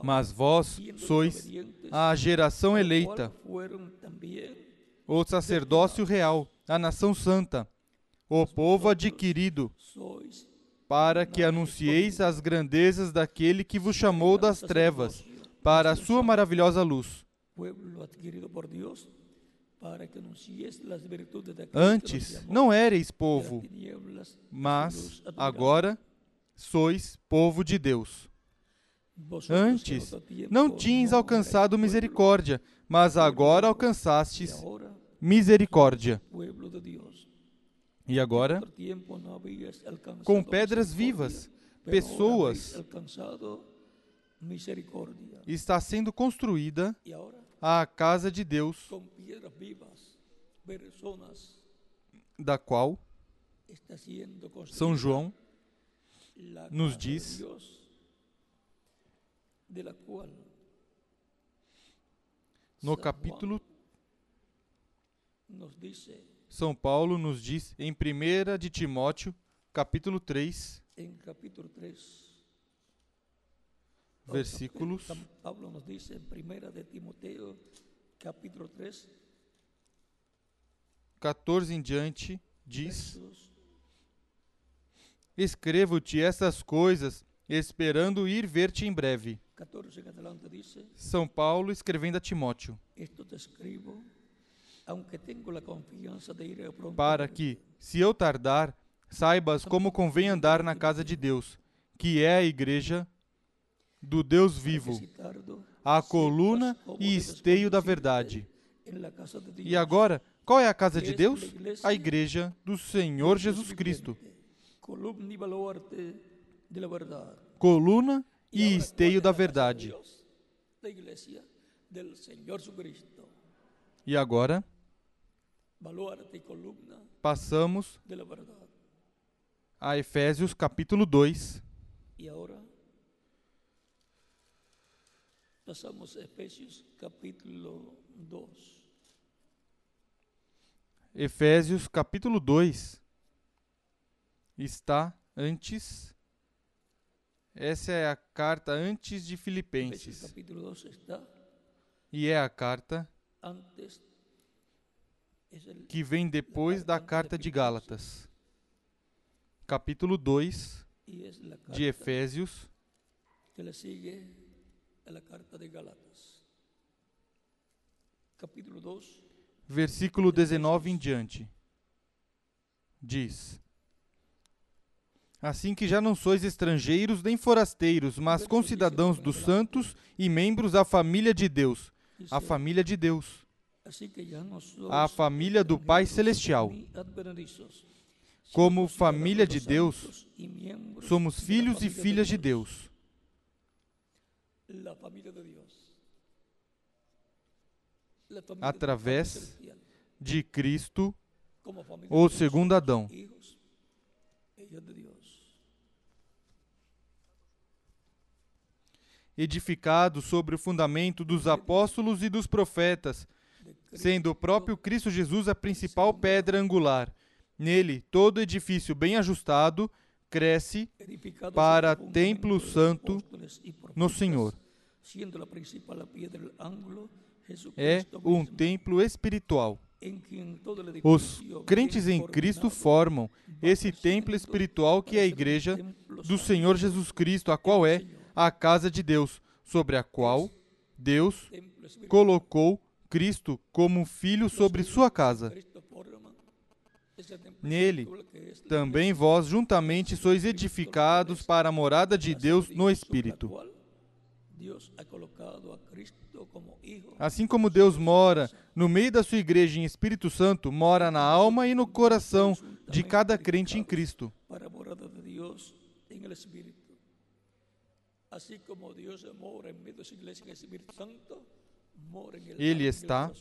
Mas vós sois a geração eleita, o sacerdócio real, a nação santa, o povo adquirido, para que anuncieis as grandezas daquele que vos chamou das trevas para a sua maravilhosa luz. Antes não erais povo, mas agora sois povo de Deus. Antes não tinhas alcançado misericórdia, mas agora alcançastes misericórdia. E agora, com pedras vivas, pessoas. está sendo construída a casa de Deus, da qual São João nos diz no capítulo São Paulo nos diz em 1 de Timóteo, capítulo 3, versículos. Pablo nos diz em 1 de Timoteo, capítulo 3, 14 em diante, diz: Escrevo-te essas coisas, esperando ir ver-te em breve. 14 em adelante diz: São Paulo escrevendo a Timóteo. Para que, se eu tardar, saibas como convém andar na casa de Deus, que é a igreja do Deus vivo, a coluna e esteio da verdade. E agora, qual é a casa de Deus? A igreja do Senhor Jesus Cristo. Coluna e esteio da verdade. E agora, passamos a Efésios capítulo 2. E agora, Passamos a Efésios capítulo 2. Efésios capítulo 2 está antes. Essa é a carta antes de Filipenses. capítulo 2 está e é a carta que vem depois da carta de Gálatas. Capítulo 2 de Efésios que le sigue a la carta de Gálatas, capítulo 2, versículo 19 em diante. Diz: Assim que já não sois estrangeiros nem forasteiros, mas concidadãos dos santos e membros da família de Deus, a família de Deus, a família do Pai Celestial. Como família de Deus, somos filhos e filhas de Deus. Através de Cristo, o segundo Adão. Edificado sobre o fundamento dos apóstolos e dos profetas, sendo o próprio Cristo Jesus a principal pedra angular. Nele, todo edifício bem ajustado cresce para templo santo no Senhor. É um templo espiritual. Os crentes em Cristo formam esse templo espiritual que é a igreja do Senhor Jesus Cristo, a qual é a casa de Deus, sobre a qual Deus colocou Cristo como filho sobre sua casa. Nele também vós juntamente sois edificados para a morada de Deus no Espírito. Assim como Deus mora no meio da sua igreja em Espírito Santo, mora na alma e no coração de cada crente em Cristo. Ele está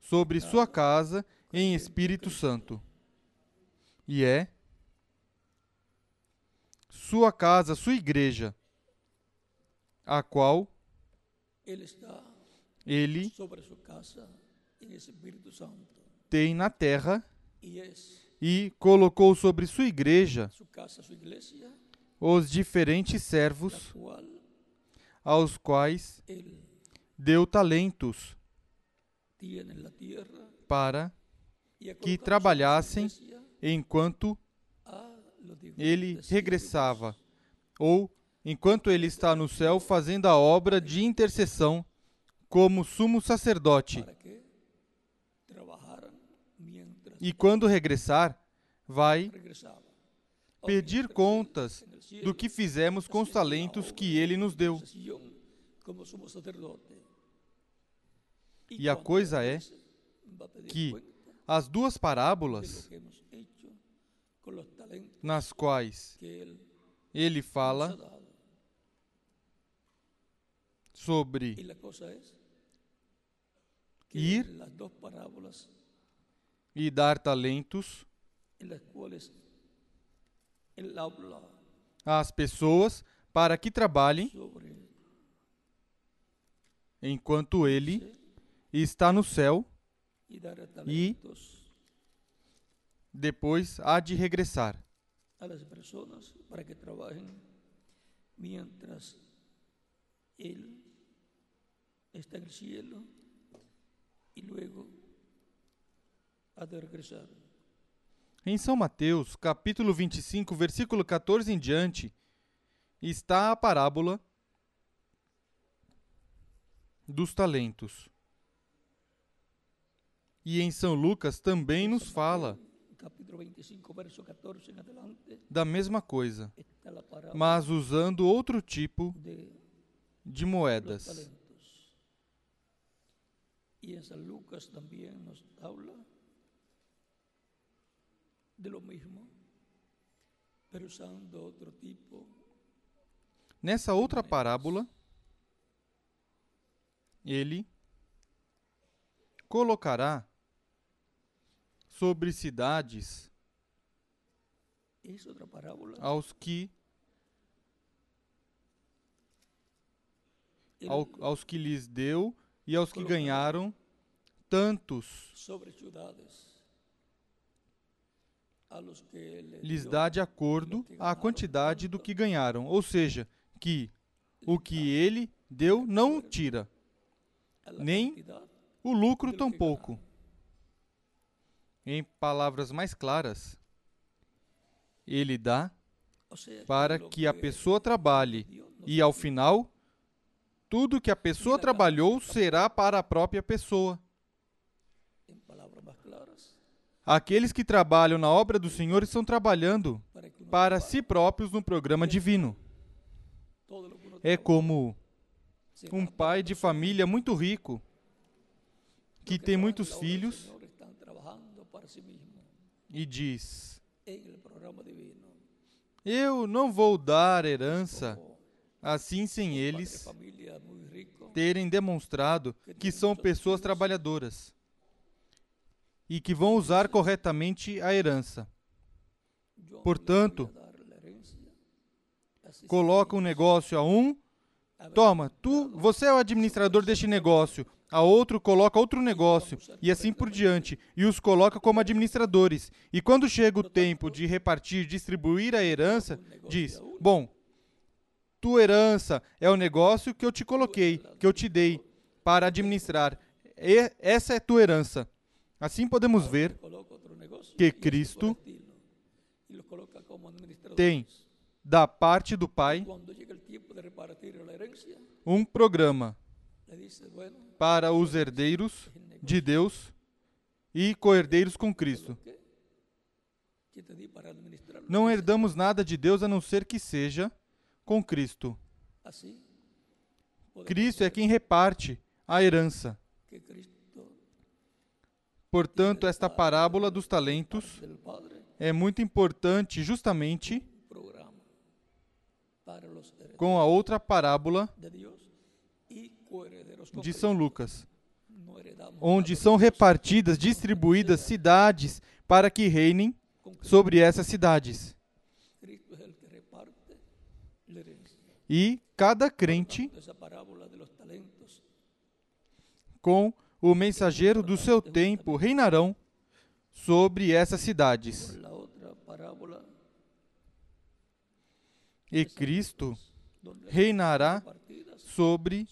sobre sua casa em Espírito Santo. E é sua casa, sua igreja, a qual ele está ele sobre sua casa em Espírito Santo. Tem na terra e colocou sobre sua igreja os diferentes servos aos quais deu talentos para que trabalhassem enquanto ele regressava, ou enquanto ele está no céu fazendo a obra de intercessão como sumo sacerdote. E quando regressar, vai pedir contas do que fizemos com os talentos que ele nos deu. E a coisa é que as duas parábolas nas quais ele fala sobre ir e dar talentos às pessoas para que trabalhem enquanto ele está no céu e depois há de regressar. as pessoas para que trabalhem mientras ele está no cielo e luego há de regressar. Em São Mateus, capítulo 25, versículo 14 em diante, está a parábola dos talentos. E em São Lucas também nos fala da mesma coisa, mas usando outro tipo de moedas. E em São Lucas também nos habla de lo mismo, pero usando outro tipo. Nessa outra parábola, ele colocará sobre cidades aos que ao, aos que lhes deu e aos que ganharam tantos lhes dá de acordo à quantidade do que ganharam, ou seja, que o que ele deu não tira, nem o lucro tampouco. Em palavras mais claras, ele dá para que a pessoa trabalhe e, ao final, tudo que a pessoa trabalhou será para a própria pessoa. Aqueles que trabalham na obra do Senhor estão trabalhando para si próprios no programa divino. É como um pai de família muito rico que tem muitos filhos e diz: Eu não vou dar herança assim sem eles terem demonstrado que são pessoas trabalhadoras. E que vão usar corretamente a herança. Portanto, coloca um negócio a um, toma, tu, você é o administrador deste negócio, a outro coloca outro negócio, e assim por diante, e os coloca como administradores. E quando chega o tempo de repartir, distribuir a herança, diz: Bom, tua herança é o negócio que eu te coloquei, que eu te dei para administrar. E essa é tua herança. Assim podemos ver que Cristo tem da parte do Pai um programa para os herdeiros de Deus e co-herdeiros com Cristo. Não herdamos nada de Deus a não ser que seja com Cristo. Cristo é quem reparte a herança. Portanto, esta parábola dos talentos é muito importante justamente com a outra parábola de São Lucas, onde são repartidas, distribuídas cidades para que reinem sobre essas cidades. E cada crente, com o mensageiro do seu tempo, reinarão sobre essas cidades. E Cristo reinará sobre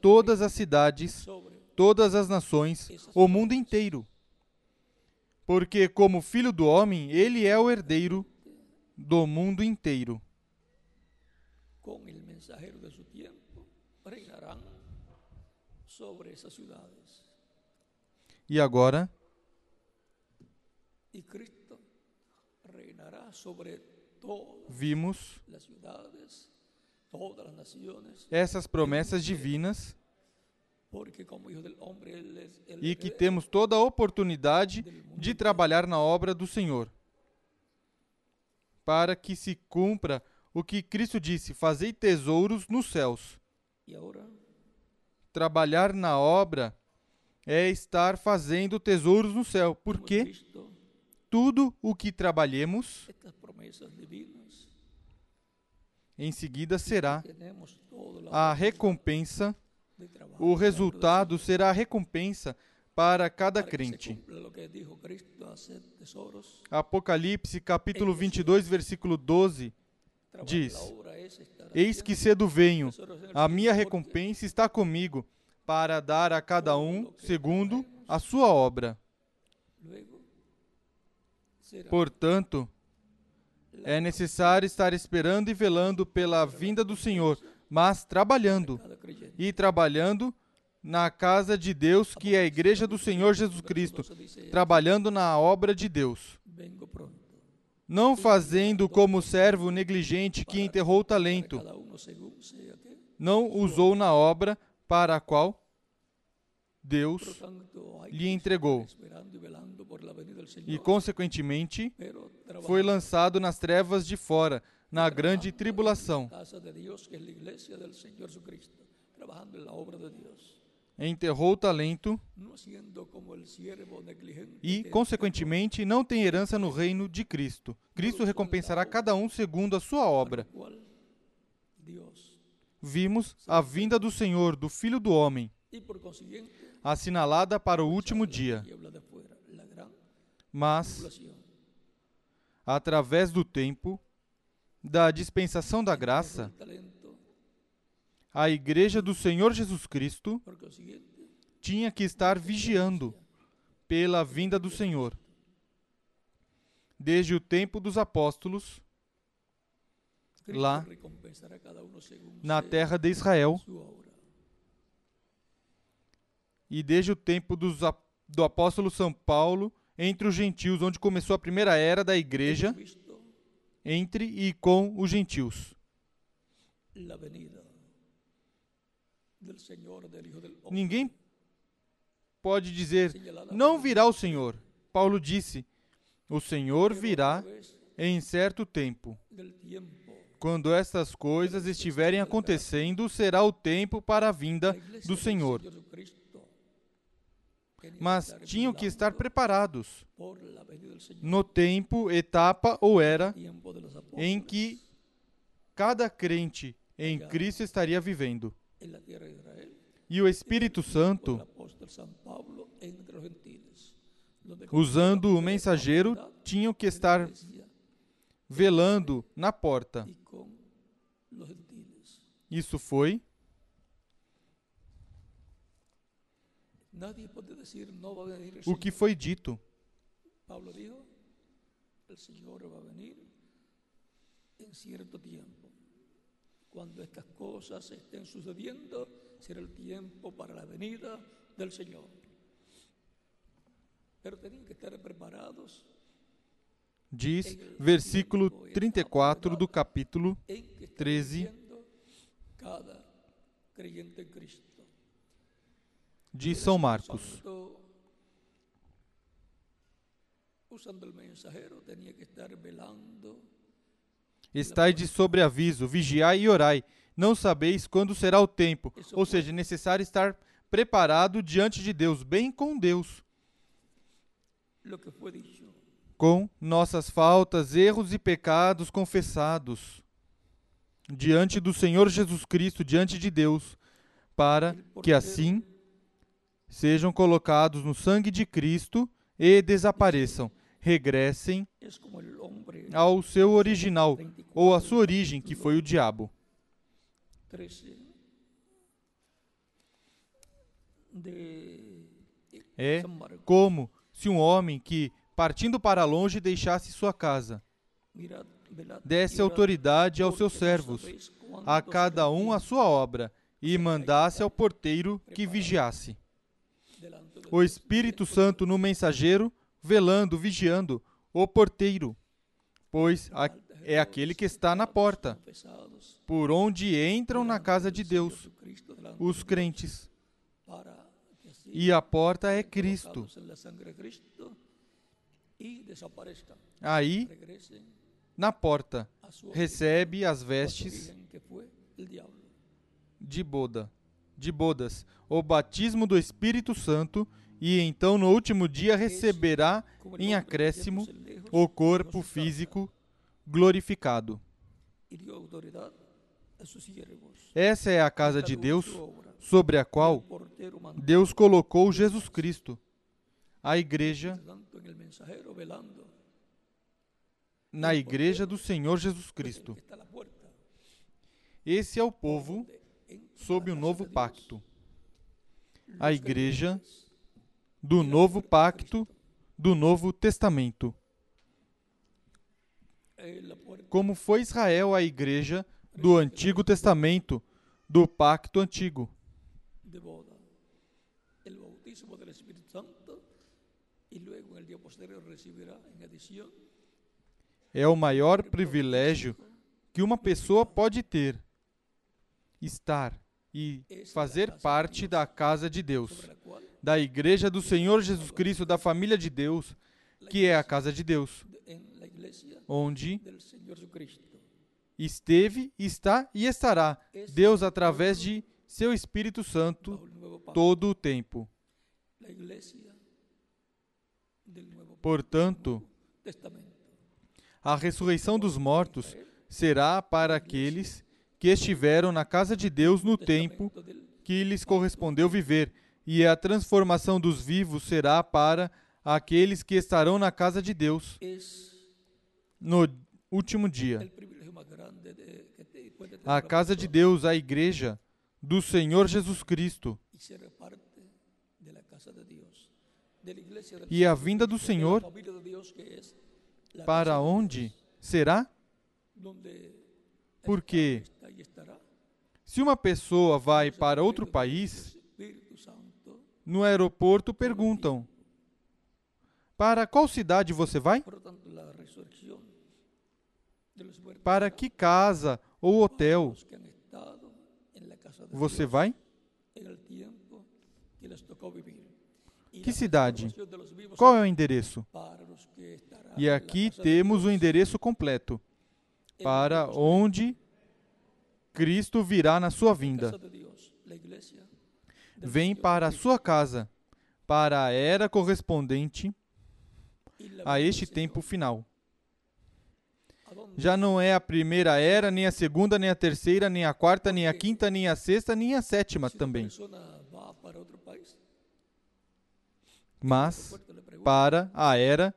todas as cidades, todas as nações, o mundo inteiro. Porque, como filho do homem, ele é o herdeiro do mundo inteiro. Com o mensageiro de seu tempo, reinarão sobre essas cidades. E agora? Vimos essas promessas divinas e que temos toda a oportunidade de trabalhar na obra do Senhor para que se cumpra o que Cristo disse: fazei tesouros nos céus. Trabalhar na obra é estar fazendo tesouros no céu, porque tudo o que trabalhemos em seguida será a recompensa, o resultado será a recompensa para cada crente. Apocalipse capítulo 22, versículo 12 diz: Eis que cedo venho, a minha recompensa está comigo, para dar a cada um segundo a sua obra. Portanto, é necessário estar esperando e velando pela vinda do Senhor, mas trabalhando. E trabalhando na casa de Deus, que é a igreja do Senhor Jesus Cristo, trabalhando na obra de Deus. Não fazendo como servo negligente que enterrou o talento, não usou na obra para a qual Deus lhe entregou. E, consequentemente, foi lançado nas trevas de fora, na grande tribulação. Enterrou o talento e, consequentemente, não tem herança no reino de Cristo. Cristo recompensará cada um segundo a sua obra. Vimos a vinda do Senhor, do Filho do Homem, assinalada para o último dia. Mas, através do tempo, da dispensação da graça, a Igreja do Senhor Jesus Cristo tinha que estar vigiando pela vinda do Senhor. Desde o tempo dos apóstolos, lá na terra de Israel, e desde o tempo dos, do apóstolo São Paulo entre os gentios, onde começou a primeira era da igreja entre e com os gentios. Ninguém pode dizer, não virá o Senhor. Paulo disse, o Senhor virá em certo tempo. Quando estas coisas estiverem acontecendo, será o tempo para a vinda do Senhor. Mas tinham que estar preparados no tempo, etapa ou era em que cada crente em Cristo estaria vivendo. E o Espírito Santo, usando o mensageiro, tinham que estar velando na porta. Isso foi o que foi dito. Paulo disse: o Senhor vai vir em certo tempo. Quando estas coisas estén sucedendo, será o tempo para a venida do Senhor. Pero têm que estar preparados. Diz, versículo 34 do capítulo 13 de São Marcos. Estai de sobreaviso, vigiai e orai. Não sabeis quando será o tempo. Ou seja, é necessário estar preparado diante de Deus, bem com Deus. Com nossas faltas, erros e pecados confessados diante do Senhor Jesus Cristo, diante de Deus, para que assim sejam colocados no sangue de Cristo e desapareçam, regressem ao seu original ou à sua origem, que foi o diabo. É como se um homem que, partindo para longe, deixasse sua casa, desse autoridade aos seus servos, a cada um a sua obra, e mandasse ao porteiro que vigiasse o Espírito Santo no mensageiro, velando, vigiando, o porteiro, pois é aquele que está na porta, por onde entram na casa de Deus os crentes. E a porta é Cristo. Aí, na porta, recebe as vestes de boda de bodas, o batismo do Espírito Santo, e então no último dia receberá em acréscimo o corpo físico glorificado. Essa é a casa de Deus sobre a qual Deus colocou Jesus Cristo, a igreja, na igreja do Senhor Jesus Cristo. Esse é o povo sob o novo pacto. A igreja do novo pacto, do novo testamento. Como foi Israel a igreja do Antigo Testamento, do pacto antigo. É o maior privilégio que uma pessoa pode ter estar e fazer parte da casa de Deus, da igreja do Senhor Jesus Cristo, da família de Deus, que é a casa de Deus, onde esteve, está e estará Deus através de seu Espírito Santo todo o tempo. Portanto, a ressurreição dos mortos será para aqueles que estiveram na casa de Deus no tempo que lhes correspondeu viver, e a transformação dos vivos será para aqueles que estarão na casa de Deus no último dia. A casa de Deus, a igreja do Senhor Jesus Cristo. E a vinda do Senhor, para onde será? Porque se uma pessoa vai para outro país, no aeroporto perguntam: Para qual cidade você vai? Para que casa ou hotel você vai? Que cidade? Qual é o endereço? E aqui temos o endereço completo para onde Cristo virá na sua vinda. Vem para a sua casa, para a era correspondente a este tempo final. Já não é a primeira era, nem a segunda, nem a terceira, nem a quarta, nem a quinta, nem a sexta, nem a sétima também. Mas para a era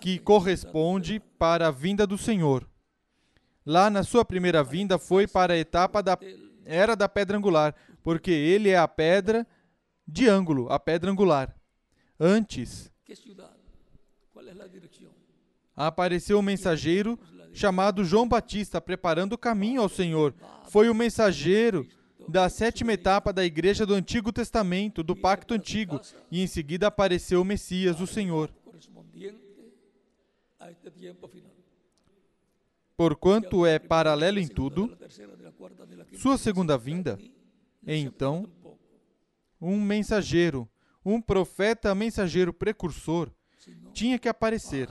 que corresponde para a vinda do Senhor. Lá na sua primeira vinda foi para a etapa da era da pedra angular, porque ele é a pedra de ângulo, a pedra angular. Antes, apareceu um mensageiro chamado João Batista, preparando o caminho ao Senhor. Foi o mensageiro da sétima etapa da igreja do Antigo Testamento, do Pacto Antigo, e em seguida apareceu o Messias, o Senhor. Porquanto é paralelo em tudo, sua segunda vinda, então, um mensageiro, um profeta mensageiro precursor, tinha que aparecer.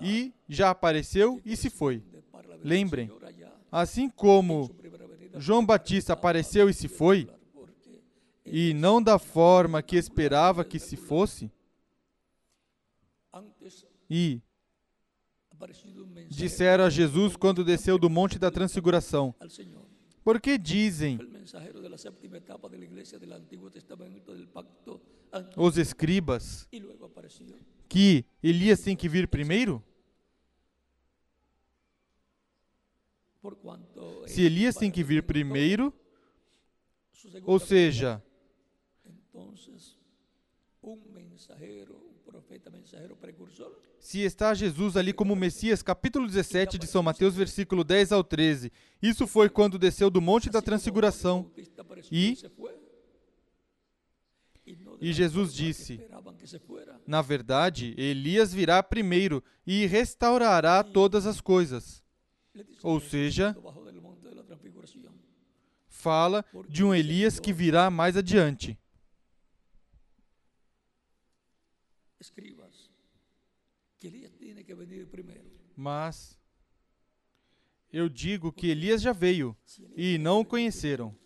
E já apareceu e se foi. Lembrem, assim como João Batista apareceu e se foi, e não da forma que esperava que se fosse, e disseram a Jesus quando desceu do Monte da Transfiguração: Porque dizem? Os escribas. Que Elias tem que vir primeiro? Se Elias tem que vir primeiro, ou seja, se está Jesus ali como Messias, capítulo 17 de São Mateus, versículo 10 ao 13. Isso foi quando desceu do Monte da Transfiguração. E, e Jesus disse: Na verdade, Elias virá primeiro e restaurará todas as coisas. Ou seja, fala de um Elias que virá mais adiante. Mas eu digo que Elias já veio e não o conheceram.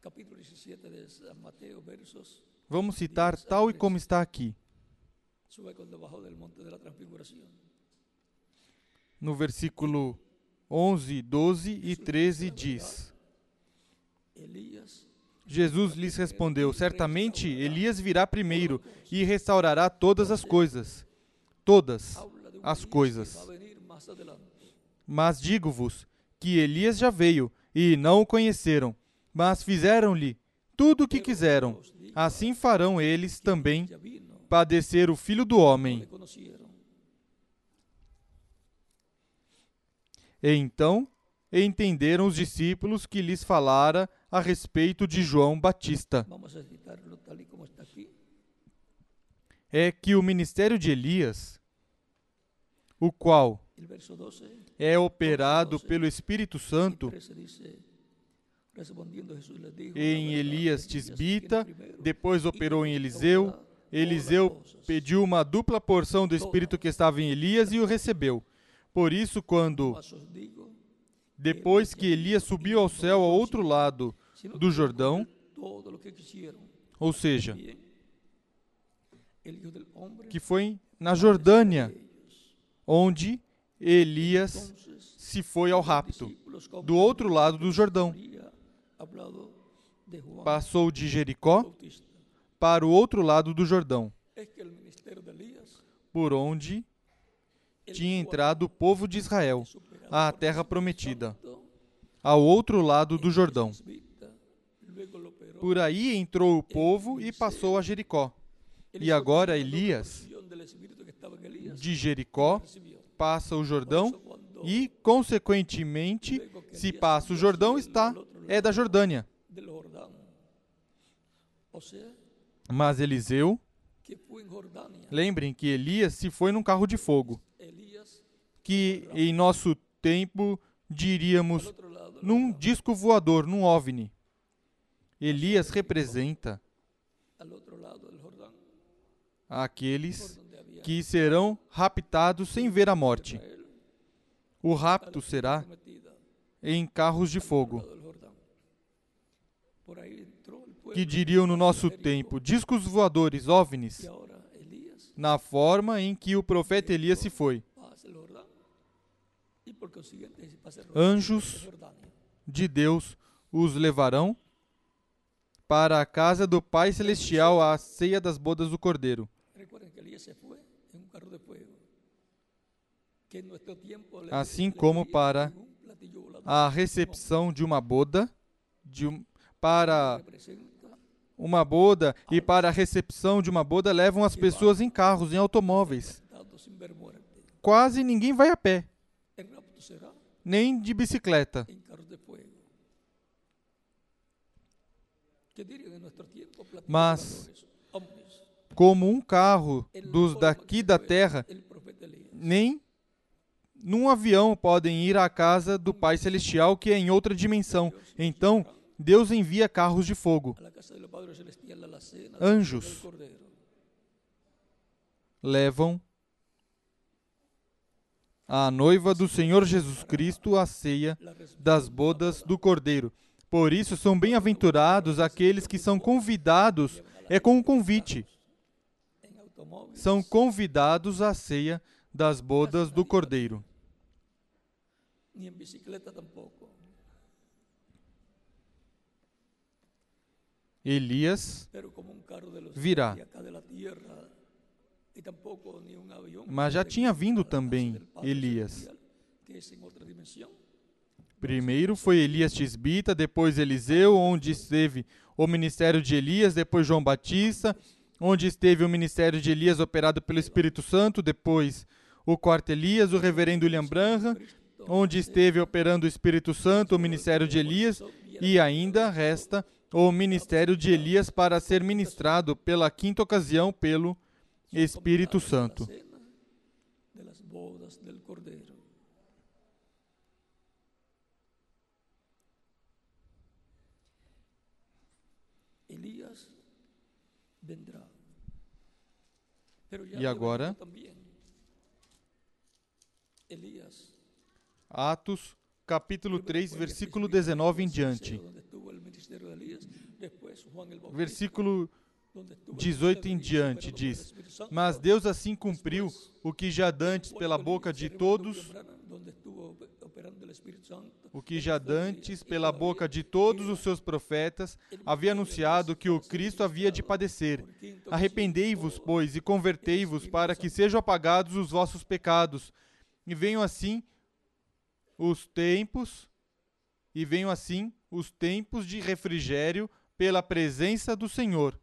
Capítulo 17 de Mateo, versos Vamos citar tal e como está aqui. No versículo 11, 12 e 13 diz: Jesus lhes respondeu: Certamente Elias virá primeiro e restaurará todas as coisas. Todas as coisas. Mas digo-vos que Elias já veio e não o conheceram, mas fizeram-lhe tudo o que quiseram assim farão eles também padecer o Filho do Homem. Então entenderam os discípulos que lhes falara a respeito de João Batista. É que o ministério de Elias, o qual é operado pelo Espírito Santo, em Elias Tisbita, depois operou em Eliseu. Eliseu pediu uma dupla porção do Espírito que estava em Elias e o recebeu. Por isso, quando, depois que Elias subiu ao céu ao outro lado do Jordão, ou seja, que foi na Jordânia, onde Elias se foi ao rapto, do outro lado do Jordão. Passou de Jericó para o outro lado do Jordão, por onde tinha entrado o povo de Israel, à terra prometida, ao outro lado do Jordão. Por aí entrou o povo e passou a Jericó. E agora Elias, de Jericó, passa o Jordão e, consequentemente, se passa o Jordão, está é da Jordânia. Mas Eliseu, lembrem que Elias se foi num carro de fogo, que em nosso tempo diríamos num disco voador, num OVNI. Elias representa aqueles que serão raptados sem ver a morte. O rapto será em carros de fogo. Que diriam no nosso tempo, discos voadores, ovnis, na forma em que o profeta Elias se foi. Anjos de Deus os levarão para a casa do Pai Celestial à ceia das bodas do Cordeiro. Assim como para a recepção de uma boda, de um, para uma boda e para a recepção de uma boda levam as pessoas em carros, em automóveis. Quase ninguém vai a pé, nem de bicicleta. Mas, como um carro dos daqui da terra, nem num avião podem ir à casa do Pai Celestial que é em outra dimensão. Então, Deus envia carros de fogo, anjos, levam a noiva do Senhor Jesus Cristo à ceia das bodas do Cordeiro. Por isso são bem-aventurados aqueles que são convidados, é com um convite. São convidados à ceia das bodas do Cordeiro. Elias virá. Mas já tinha vindo também Elias. Primeiro foi Elias Tisbita, depois Eliseu, onde esteve o ministério de Elias, depois João Batista, onde esteve o ministério de Elias operado pelo Espírito Santo, depois o quarto Elias, o reverendo William Branham, onde esteve operando o Espírito Santo, o ministério de Elias, e ainda resta o ministério de Elias para ser ministrado pela quinta ocasião pelo Espírito Santo. E agora, Atos, capítulo 3, versículo 19 em diante. Versículo 18 em diante diz: Mas Deus assim cumpriu o que já dantes pela boca de todos o que já dantes pela boca de todos os seus profetas havia anunciado que o Cristo havia de padecer. Arrependei-vos, pois, e convertei-vos para que sejam apagados os vossos pecados. E venham assim os tempos e venham assim os tempos de refrigério pela presença do Senhor.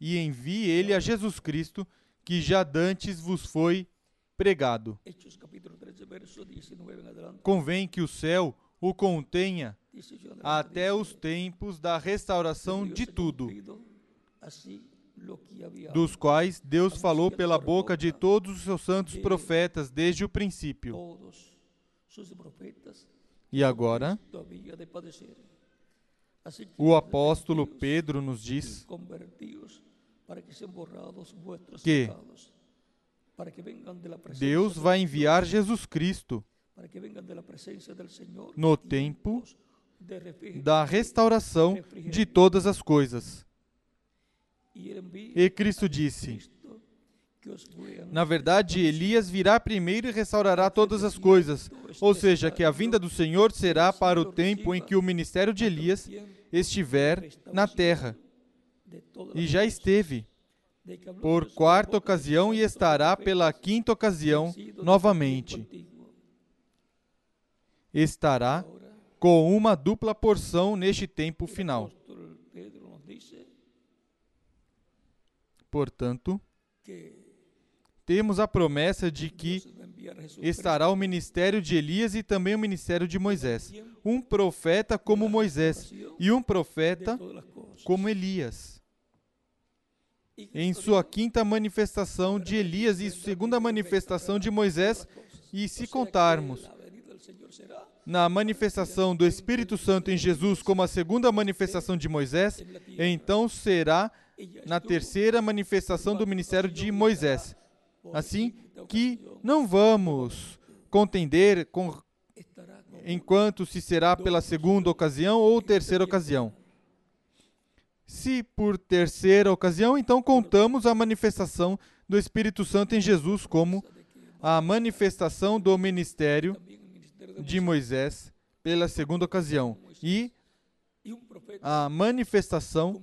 E envie ele a Jesus Cristo, que já dantes vos foi pregado. Convém que o céu o contenha até os tempos da restauração de tudo, dos quais Deus falou pela boca de todos os seus santos profetas desde o princípio. E agora, o apóstolo Pedro nos diz que Deus vai enviar Jesus Cristo no tempo da restauração de todas as coisas. E Cristo disse: Na verdade, Elias virá primeiro e restaurará todas as coisas, ou seja, que a vinda do Senhor será para o tempo em que o ministério de Elias estiver na terra. E já esteve por quarta ocasião e estará pela quinta ocasião novamente. Estará com uma dupla porção neste tempo final. Portanto, temos a promessa de que estará o ministério de Elias e também o ministério de Moisés. Um profeta como Moisés e um profeta como Elias em sua quinta manifestação de Elias e segunda manifestação de Moisés, e se contarmos na manifestação do Espírito Santo em Jesus como a segunda manifestação de Moisés, então será na terceira manifestação do ministério de Moisés. Assim que não vamos contender com enquanto se será pela segunda ocasião ou terceira ocasião. Se por terceira ocasião, então contamos a manifestação do Espírito Santo em Jesus como a manifestação do ministério de Moisés pela segunda ocasião e a manifestação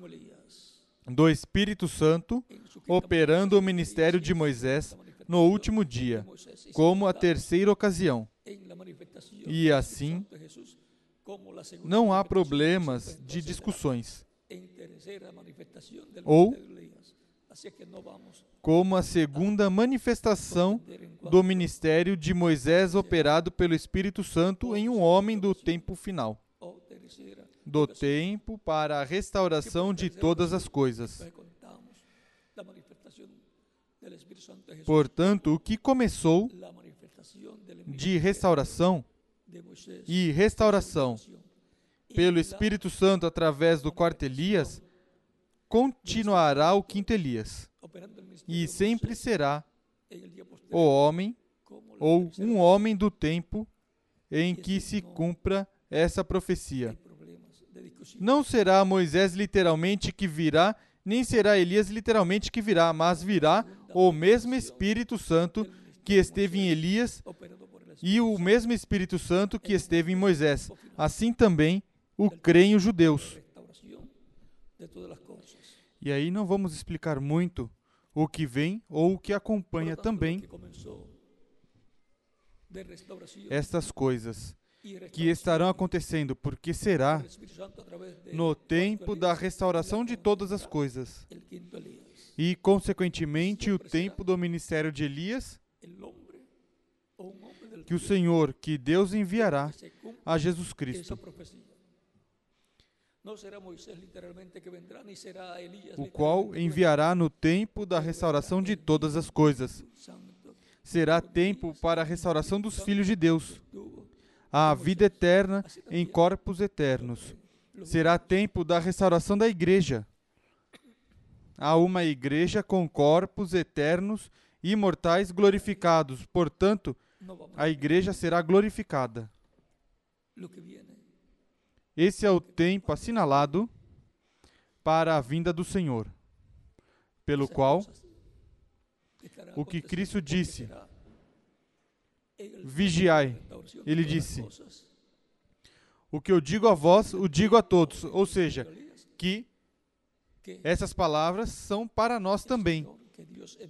do Espírito Santo operando o ministério de Moisés no último dia, como a terceira ocasião. E assim, não há problemas de discussões. Ou como a segunda manifestação do ministério de Moisés operado pelo Espírito Santo em um homem do tempo final. do tempo para a restauração de todas as coisas. Portanto, o que começou de restauração e restauração pelo Espírito Santo através do quarto Elias, continuará o quinto Elias. E sempre será o homem ou um homem do tempo em que se cumpra essa profecia. Não será Moisés literalmente que virá, nem será Elias literalmente que virá, mas virá o mesmo Espírito Santo que esteve em Elias e o mesmo Espírito Santo que esteve em Moisés. Assim também o creem os judeus. E aí não vamos explicar muito o que vem ou o que acompanha também estas coisas que estarão acontecendo, porque será no tempo da restauração de todas as coisas e, consequentemente, o tempo do ministério de Elias, que o Senhor, que Deus enviará a Jesus Cristo. O qual enviará no tempo da restauração de todas as coisas. Será tempo para a restauração dos filhos de Deus a vida eterna em corpos eternos. Será tempo da restauração da igreja. Há uma igreja com corpos eternos e imortais glorificados. Portanto, a igreja será glorificada. Esse é o tempo assinalado para a vinda do Senhor, pelo qual o que Cristo disse vigiai. Ele disse: O que eu digo a vós, o digo a todos. Ou seja, que essas palavras são para nós também.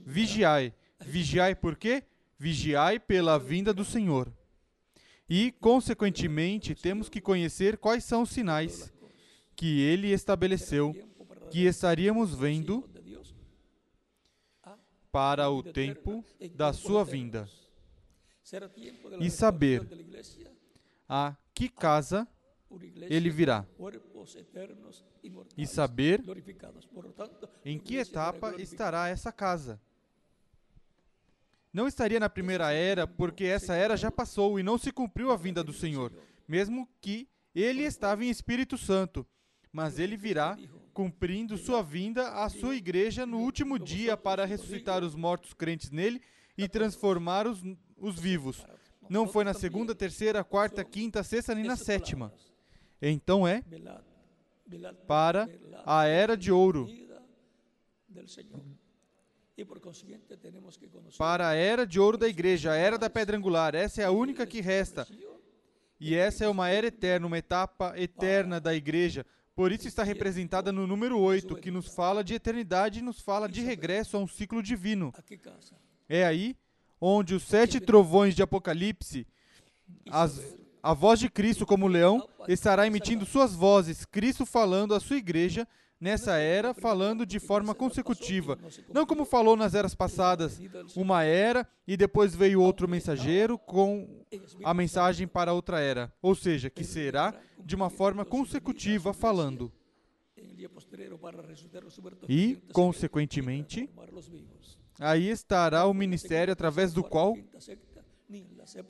Vigiai. Vigiai por quê? Vigiai pela vinda do Senhor. E, consequentemente, temos que conhecer quais são os sinais que ele estabeleceu que estaríamos vendo para o tempo da sua vinda e saber a que casa ele virá e saber em que etapa estará essa casa. Não estaria na primeira era, porque essa era já passou e não se cumpriu a vinda do Senhor, mesmo que ele estava em Espírito Santo. Mas ele virá cumprindo sua vinda à sua igreja no último dia para ressuscitar os mortos crentes nele e transformar os os vivos. Não foi na segunda, terceira, quarta, quinta, sexta, nem na sétima. Então é para a era de ouro. Para a era de ouro da igreja, a era da pedra angular. Essa é a única que resta. E essa é uma era eterna, uma etapa eterna da igreja. Por isso está representada no número 8, que nos fala de eternidade e nos fala de regresso a um ciclo divino. É aí onde os sete trovões de Apocalipse, as, a voz de Cristo como leão estará emitindo suas vozes, Cristo falando à sua igreja nessa era, falando de forma consecutiva, não como falou nas eras passadas, uma era e depois veio outro mensageiro com a mensagem para outra era, ou seja, que será de uma forma consecutiva falando. E, consequentemente, Aí estará o ministério através do qual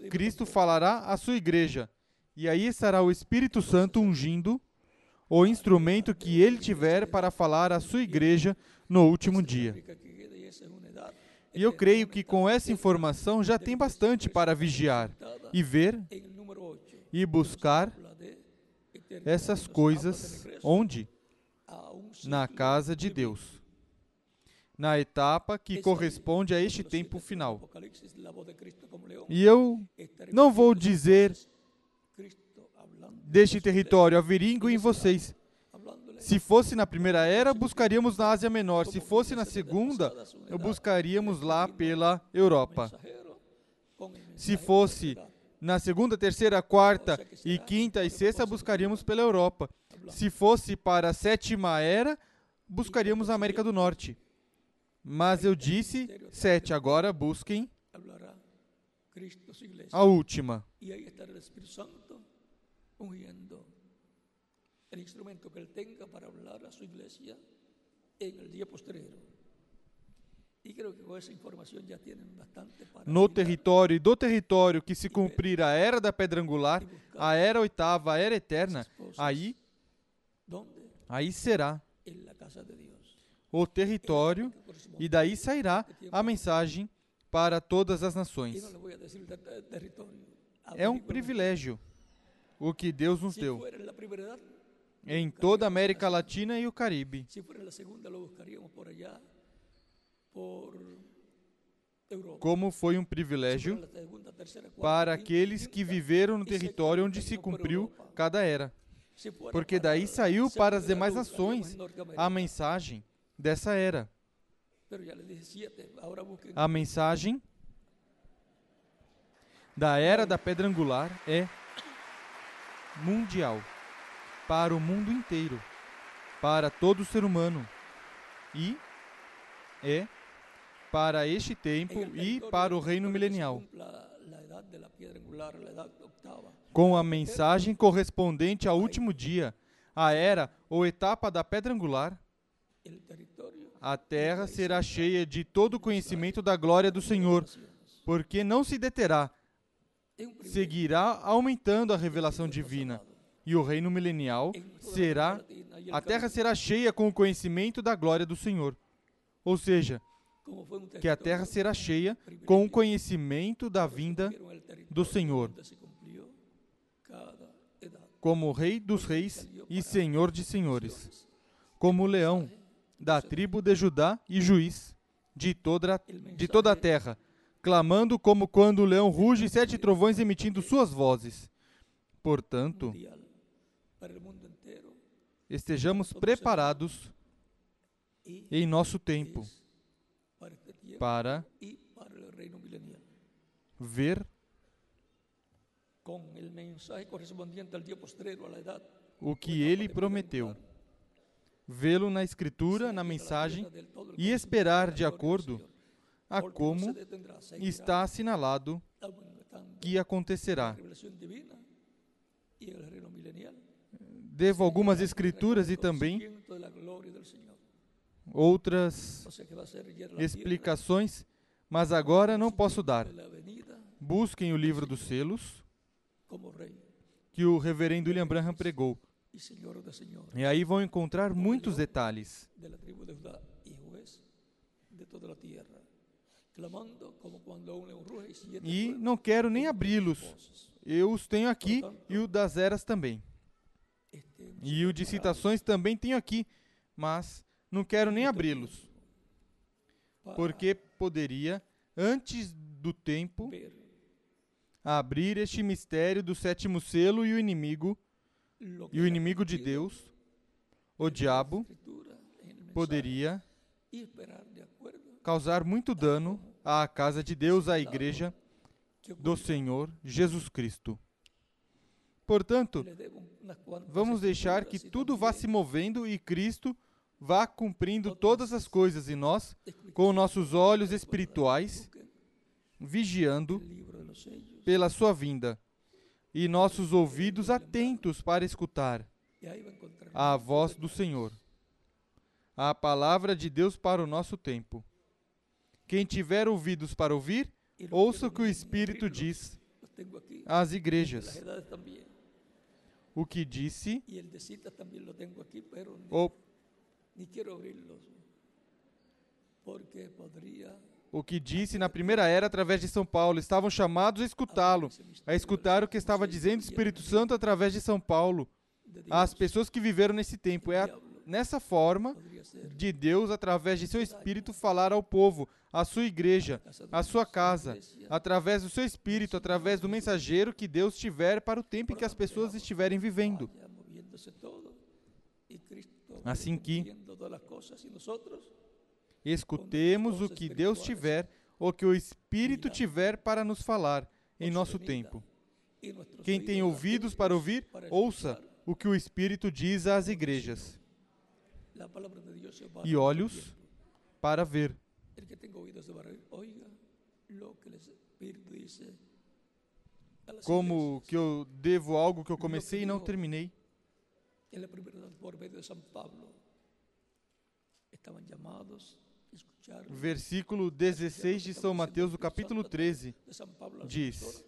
Cristo falará à sua igreja. E aí estará o Espírito Santo ungindo o instrumento que ele tiver para falar à sua igreja no último dia. E eu creio que com essa informação já tem bastante para vigiar e ver e buscar essas coisas onde? Na casa de Deus. Na etapa que corresponde a este tempo final. E eu não vou dizer deste território averínguo em vocês. Se fosse na primeira era, buscaríamos na Ásia Menor. Se fosse na segunda, buscaríamos lá pela Europa. Se fosse na segunda, terceira, quarta e quinta e sexta, buscaríamos pela Europa. Se fosse para a sétima era, buscaríamos a América do Norte. Mas eu disse sete, agora busquem a última. El instrumento que él tenga para hablar a su iglesia en el día posterior. No território e do território que se cumprir a era da pedra angular, a era oitava, a era eterna, aí, aí será o território e daí sairá a mensagem para todas as nações. É um privilégio o que Deus nos deu em toda a América Latina e o Caribe. Como foi um privilégio para aqueles que viveram no território onde se cumpriu cada era. Porque daí saiu para as demais nações a mensagem dessa era. A mensagem da era da pedra angular é mundial para o mundo inteiro, para todo ser humano e é para este tempo e para o reino milenial. Com a mensagem correspondente ao último dia, a era ou etapa da pedra angular, a terra será cheia de todo o conhecimento da glória do Senhor, porque não se deterá, seguirá aumentando a revelação divina e o reino milenial será, a terra será cheia com o conhecimento da glória do Senhor. Ou seja, que a terra será cheia com o conhecimento da vinda do Senhor, como Rei dos Reis e Senhor de Senhores, como leão da tribo de Judá e juiz de toda, de toda a terra, clamando como quando o leão ruge, sete trovões emitindo suas vozes. Portanto, estejamos preparados em nosso tempo para ver o que ele prometeu, vê-lo na Escritura, na mensagem e esperar de acordo a como está assinalado que acontecerá. Devo algumas escrituras e também outras explicações, mas agora não posso dar. Busquem o livro dos selos que o reverendo William Branham pregou. E aí vão encontrar muitos detalhes. E não quero nem abri-los. Eu os tenho aqui e o das eras também. E o de citações também tenho aqui, mas não quero nem abri-los. Porque poderia, antes do tempo, abrir este mistério do sétimo selo e o inimigo, e o inimigo de Deus, o diabo, poderia causar muito dano à casa de Deus, à igreja do Senhor Jesus Cristo. Portanto, vamos deixar que tudo vá se movendo e Cristo vá cumprindo todas as coisas em nós, com nossos olhos espirituais, vigiando pela sua vinda, e nossos ouvidos atentos para escutar a voz do Senhor, a palavra de Deus para o nosso tempo. Quem tiver ouvidos para ouvir, ouça o que o Espírito diz às igrejas o que disse. O, o que disse na primeira era através de São Paulo. Estavam chamados a escutá-lo, a escutar o que estava dizendo o Espírito Santo através de São Paulo. As pessoas que viveram nesse tempo. É a, nessa forma de Deus, através de seu Espírito, falar ao povo, à sua igreja, à sua casa, através do seu Espírito, através do mensageiro que Deus tiver para o tempo em que as pessoas estiverem vivendo. Assim que escutemos o que Deus tiver, ou que o Espírito tiver para nos falar em nosso tempo. Quem tem ouvidos para ouvir, ouça o que o Espírito diz às igrejas. E olhos para ver. Como que eu devo algo que eu comecei e não terminei. Versículo 16 de São Mateus, do capítulo 13, diz: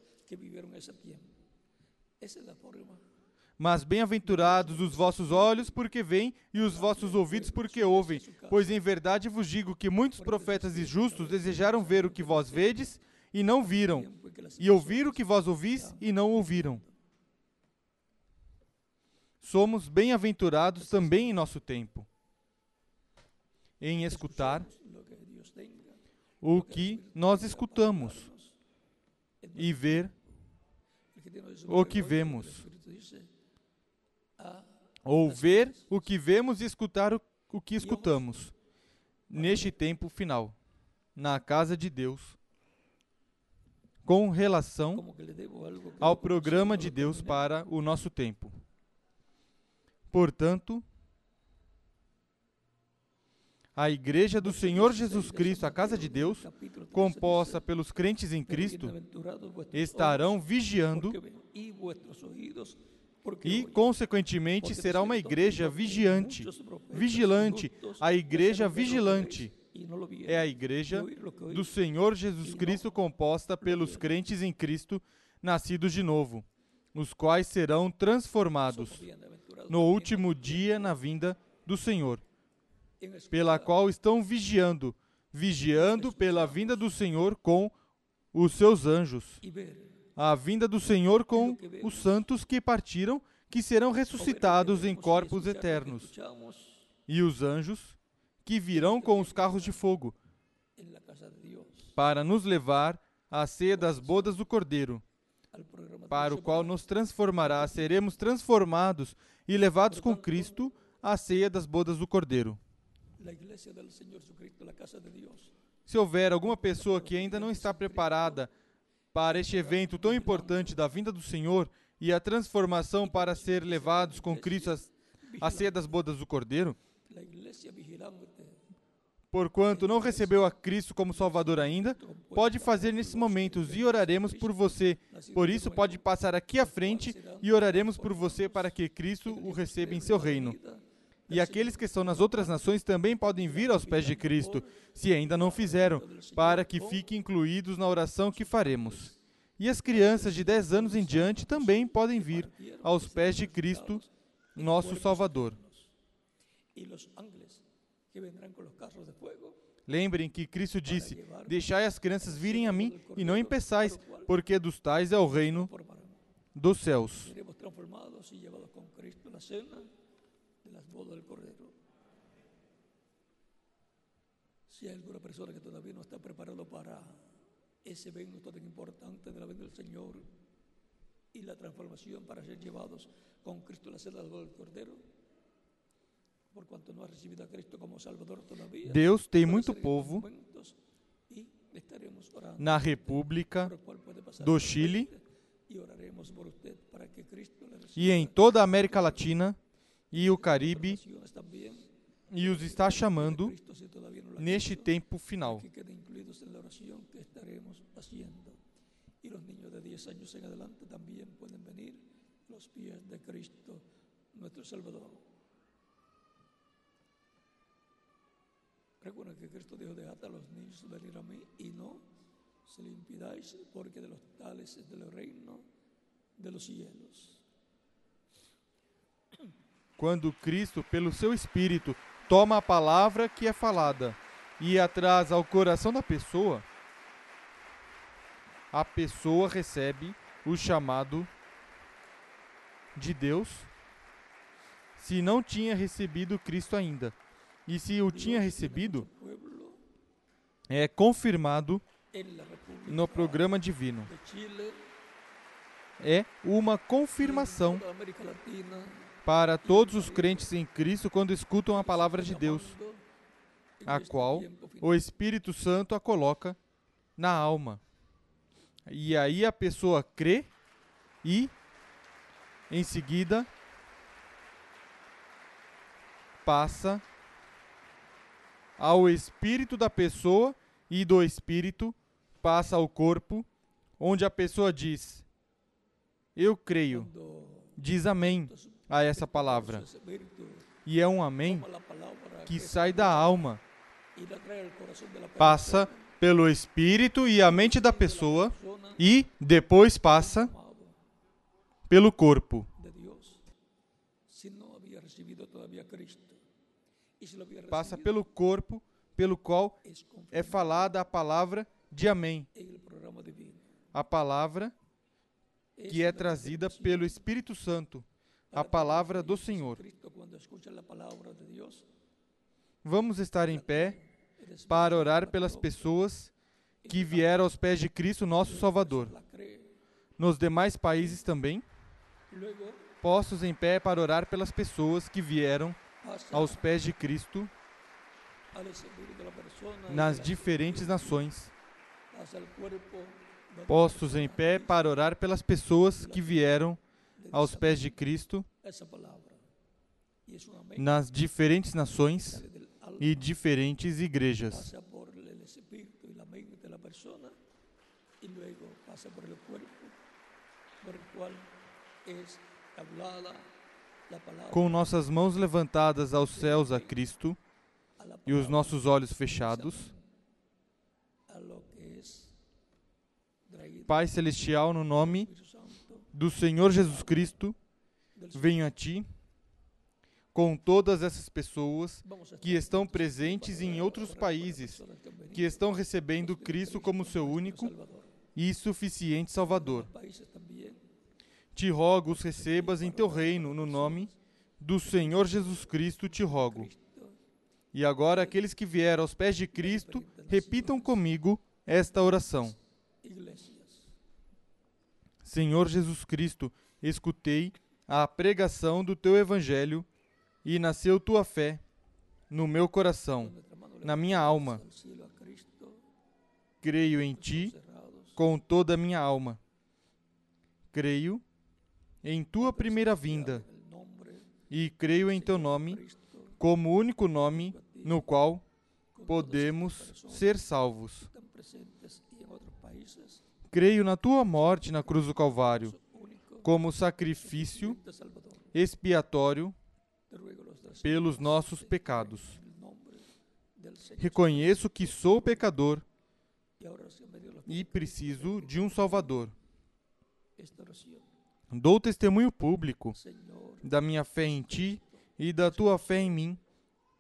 Mas bem-aventurados os vossos olhos, porque veem, e os vossos ouvidos, porque ouvem. Pois em verdade vos digo que muitos profetas e justos desejaram ver o que vós vedes e não viram, e ouvir o que vós ouvis e não ouviram. Somos bem-aventurados também em nosso tempo, em escutar o que nós escutamos e ver o que vemos. Ou ver o que vemos e escutar o, o que escutamos neste tempo final, na casa de Deus, com relação ao programa de Deus para o nosso tempo. Portanto, a Igreja do Senhor Jesus Cristo, a casa de Deus, composta pelos crentes em Cristo, estarão vigiando e, consequentemente, será uma igreja vigiante, vigilante, a igreja vigilante. É a igreja do Senhor Jesus Cristo composta pelos crentes em Cristo, nascidos de novo, os quais serão transformados no último dia na vinda do Senhor pela qual estão vigiando, vigiando pela vinda do Senhor com os seus anjos. A vinda do Senhor com os santos que partiram, que serão ressuscitados em corpos eternos. E os anjos que virão com os carros de fogo para nos levar à ceia das bodas do Cordeiro, para o qual nos transformará, seremos transformados e levados com Cristo à ceia das bodas do Cordeiro. Se houver alguma pessoa que ainda não está preparada para este evento tão importante da vinda do Senhor e a transformação para ser levados com Cristo à ceia das bodas do Cordeiro, porquanto não recebeu a Cristo como Salvador ainda, pode fazer nesses momentos e oraremos por você. Por isso, pode passar aqui à frente e oraremos por você para que Cristo o receba em seu reino. E aqueles que estão nas outras nações também podem vir aos pés de Cristo, se ainda não fizeram, para que fiquem incluídos na oração que faremos. E as crianças de 10 anos em diante também podem vir aos pés de Cristo, nosso Salvador. Lembrem que Cristo disse: Deixai as crianças virem a mim e não impeçais, porque dos tais é o reino dos céus bodas del Cordero. Si hay alguna persona que todavía no está preparado para ese evento tan importante de la venida del Señor y la transformación para ser llevados con Cristo a la celda del Cordero, por cuanto no ha recibido a Cristo como Salvador todavía. Deus tem muito povo na República do Chile e em toda a América Latina e o Caribe e os está chamando neste tempo final. Niños de 10 anos em adelante de Cristo, Salvador. Recuerden que Cristo dijo, dejad a los niños venir a mí y no se le impidáis, porque de los tales es del reino de los cielos quando Cristo, pelo seu Espírito, toma a palavra que é falada e atrás ao coração da pessoa, a pessoa recebe o chamado de Deus se não tinha recebido Cristo ainda. E se o tinha recebido, é confirmado no programa divino. É uma confirmação para todos os crentes em Cristo quando escutam a palavra de Deus, a qual o Espírito Santo a coloca na alma. E aí a pessoa crê e, em seguida, passa ao espírito da pessoa e do espírito passa ao corpo, onde a pessoa diz: Eu creio. Diz amém a essa palavra. E é um amém que sai da alma, passa pelo espírito e a mente da pessoa e depois passa pelo corpo. Passa pelo corpo pelo qual é falada a palavra de amém. A palavra que é trazida pelo Espírito Santo, a palavra do Senhor. Vamos estar em pé para orar pelas pessoas que vieram aos pés de Cristo, nosso Salvador. Nos demais países também, postos em pé para orar pelas pessoas que vieram aos pés de Cristo nas diferentes nações, postos em pé para orar pelas pessoas que vieram aos pés de Cristo nas diferentes nações e diferentes igrejas. Com nossas mãos levantadas aos céus a Cristo e os nossos olhos fechados, Pai Celestial, no nome do Senhor Jesus Cristo, venho a Ti com todas essas pessoas que estão presentes em outros países, que estão recebendo Cristo como seu único e suficiente Salvador. Te rogo os recebas em teu reino, no nome do Senhor Jesus Cristo, te rogo. E agora, aqueles que vieram aos pés de Cristo, repitam comigo esta oração. Senhor Jesus Cristo, escutei a pregação do teu evangelho e nasceu tua fé no meu coração, na minha alma. Creio em ti com toda a minha alma. Creio em tua primeira vinda e creio em teu nome como único nome no qual podemos ser salvos. Creio na tua morte na cruz do Calvário como sacrifício expiatório pelos nossos pecados. Reconheço que sou pecador e preciso de um Salvador. Dou testemunho público da minha fé em Ti e da tua fé em mim,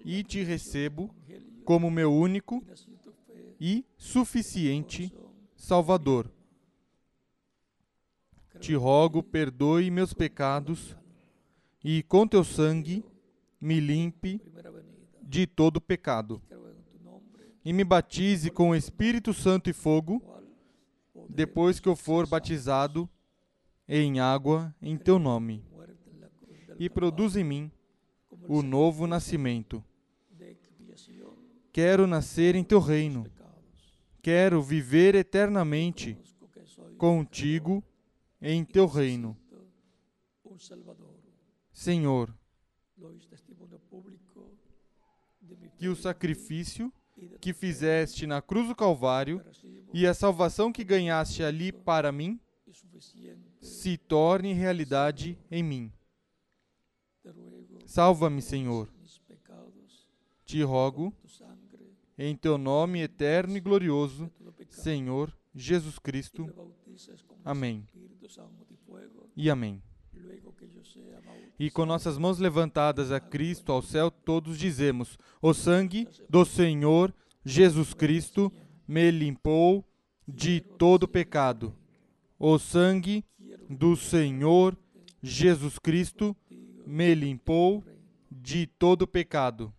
e te recebo como meu único e suficiente Salvador. Te rogo, perdoe meus pecados e com teu sangue me limpe de todo pecado. E me batize com o Espírito Santo e fogo, depois que eu for batizado em água em teu nome. E produz em mim o novo nascimento. Quero nascer em teu reino. Quero viver eternamente contigo em teu reino. Senhor, que o sacrifício que fizeste na cruz do Calvário e a salvação que ganhaste ali para mim se torne realidade em mim. Salva-me, Senhor. Te rogo, em teu nome eterno e glorioso, Senhor Jesus Cristo. Amém. E amém. E com nossas mãos levantadas a Cristo ao céu, todos dizemos: O sangue do Senhor Jesus Cristo me limpou de todo pecado. O sangue do Senhor Jesus Cristo me limpou de todo pecado.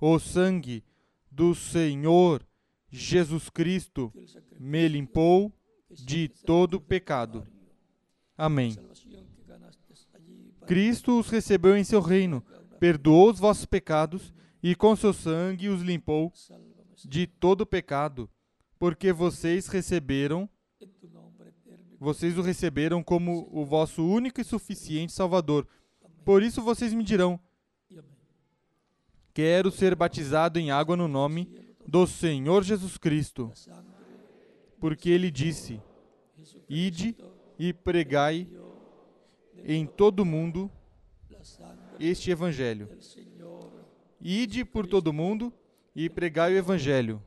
O sangue do Senhor Jesus Cristo me limpou de todo pecado. Amém. Cristo os recebeu em seu reino, perdoou os vossos pecados e com seu sangue os limpou de todo pecado, porque vocês receberam vocês o receberam como o vosso único e suficiente Salvador. Por isso vocês me dirão: Quero ser batizado em água no nome do Senhor Jesus Cristo. Porque ele disse: Ide e pregai em todo o mundo este evangelho. Ide por todo o mundo e pregai o evangelho.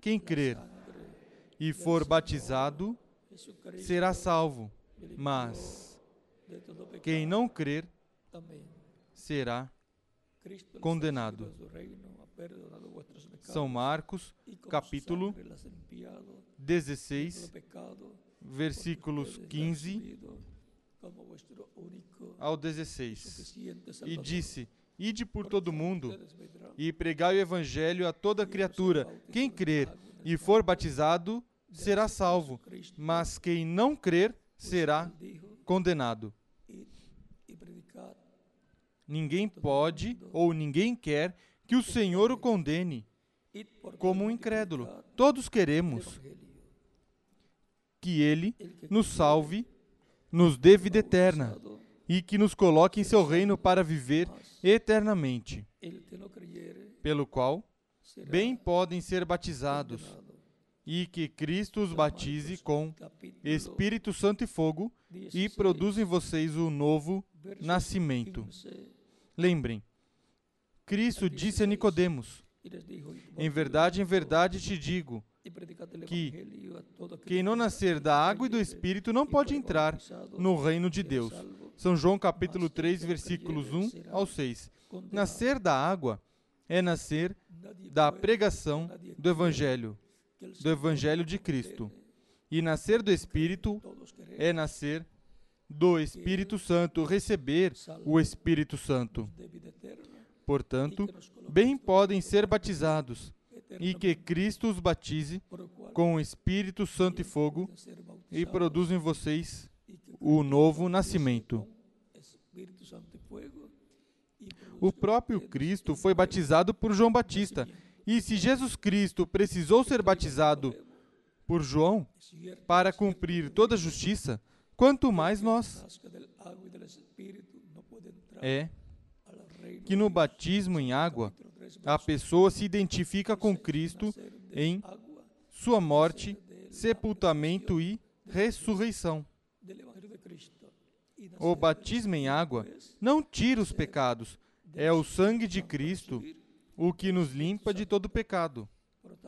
Quem crer e for batizado será salvo, mas quem não crer será condenado. São Marcos, capítulo 16, versículos 15 ao 16. E disse: Ide por todo mundo e pregai o evangelho a toda criatura. Quem crer e for batizado será salvo, mas quem não crer será condenado. Ninguém pode ou ninguém quer que o Senhor o condene como um incrédulo. Todos queremos que Ele nos salve, nos dê vida eterna e que nos coloque em seu reino para viver eternamente, pelo qual bem podem ser batizados e que Cristo os batize com Espírito Santo e fogo e produza em vocês o novo nascimento. Lembrem, Cristo disse a Nicodemos: Em verdade, em verdade te digo que quem não nascer da água e do Espírito não pode entrar no reino de Deus. São João capítulo 3, versículos 1 ao 6. Nascer da água é nascer da pregação do Evangelho do Evangelho de Cristo. E nascer do Espírito é nascer do Espírito Santo, receber o Espírito Santo. Portanto, bem podem ser batizados, e que Cristo os batize com o Espírito Santo e fogo, e produza em vocês o novo nascimento. O próprio Cristo foi batizado por João Batista e se Jesus Cristo precisou ser batizado por João para cumprir toda a justiça, quanto mais nós. É que no batismo em água, a pessoa se identifica com Cristo em sua morte, sepultamento e ressurreição. O batismo em água não tira os pecados, é o sangue de Cristo o que nos limpa de todo pecado.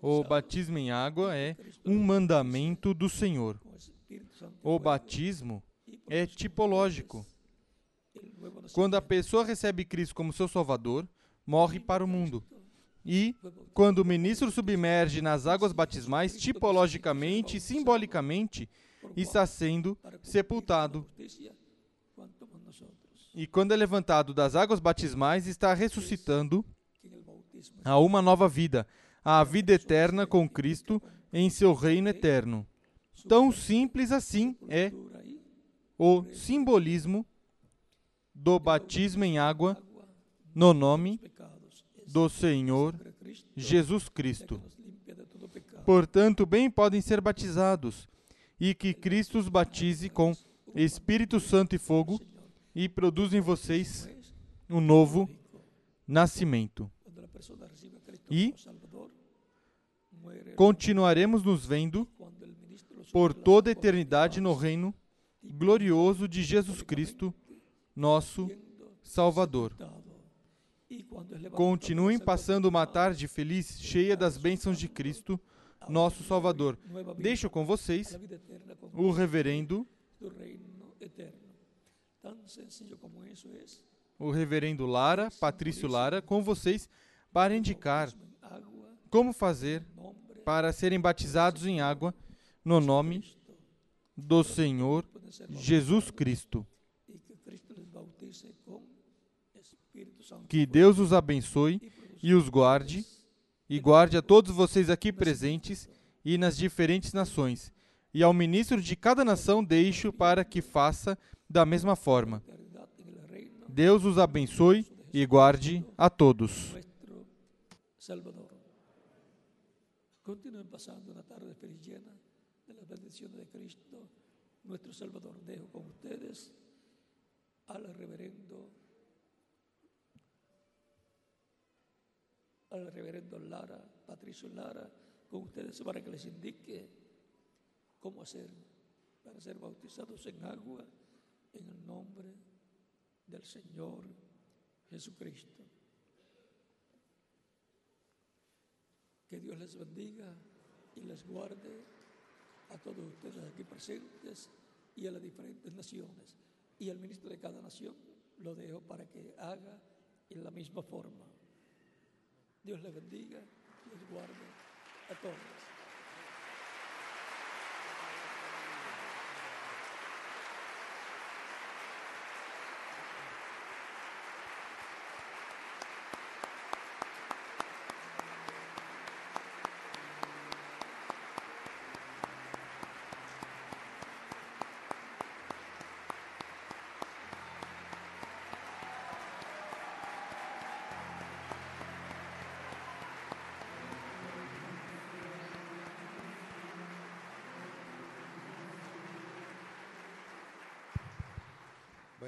O batismo em água é um mandamento do Senhor. O batismo é tipológico. Quando a pessoa recebe Cristo como seu Salvador, morre para o mundo. E, quando o ministro submerge nas águas batismais, tipologicamente e simbolicamente, está sendo sepultado e quando é levantado das águas batismais, está ressuscitando a uma nova vida, a vida eterna com Cristo em seu reino eterno. Tão simples assim é o simbolismo do batismo em água no nome do Senhor Jesus Cristo. Portanto, bem podem ser batizados e que Cristo os batize com Espírito Santo e fogo e produz em vocês um novo nascimento. E continuaremos nos vendo por toda a eternidade no reino glorioso de Jesus Cristo, nosso Salvador. Continuem passando uma tarde feliz, cheia das bênçãos de Cristo, nosso Salvador. Deixo com vocês o reverendo o reverendo Lara, Patrício Lara, com vocês para indicar como fazer para serem batizados em água no nome do Senhor Jesus Cristo. Que Deus os abençoe e os guarde, e guarde a todos vocês aqui presentes e nas diferentes nações. E ao ministro de cada nação deixo para que faça da mesma forma. Deus os abençoe e guarde a todos. Tarde feliz de Cristo, Salvador. Reverendo, al reverendo Lara, Patricio Lara, con ustedes para que les indique cómo hacer para ser bautizados en agua en el nombre del Señor Jesucristo. Que Dios les bendiga y les guarde a todos ustedes aquí presentes y a las diferentes naciones. Y al ministro de cada nación lo dejo para que haga en la misma forma. Dios les bendiga les guarde a todos.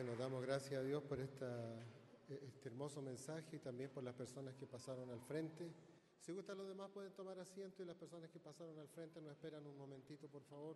Bueno, damos gracias a Dios por esta, este hermoso mensaje y también por las personas que pasaron al frente. Si gustan los demás pueden tomar asiento y las personas que pasaron al frente nos esperan un momentito, por favor.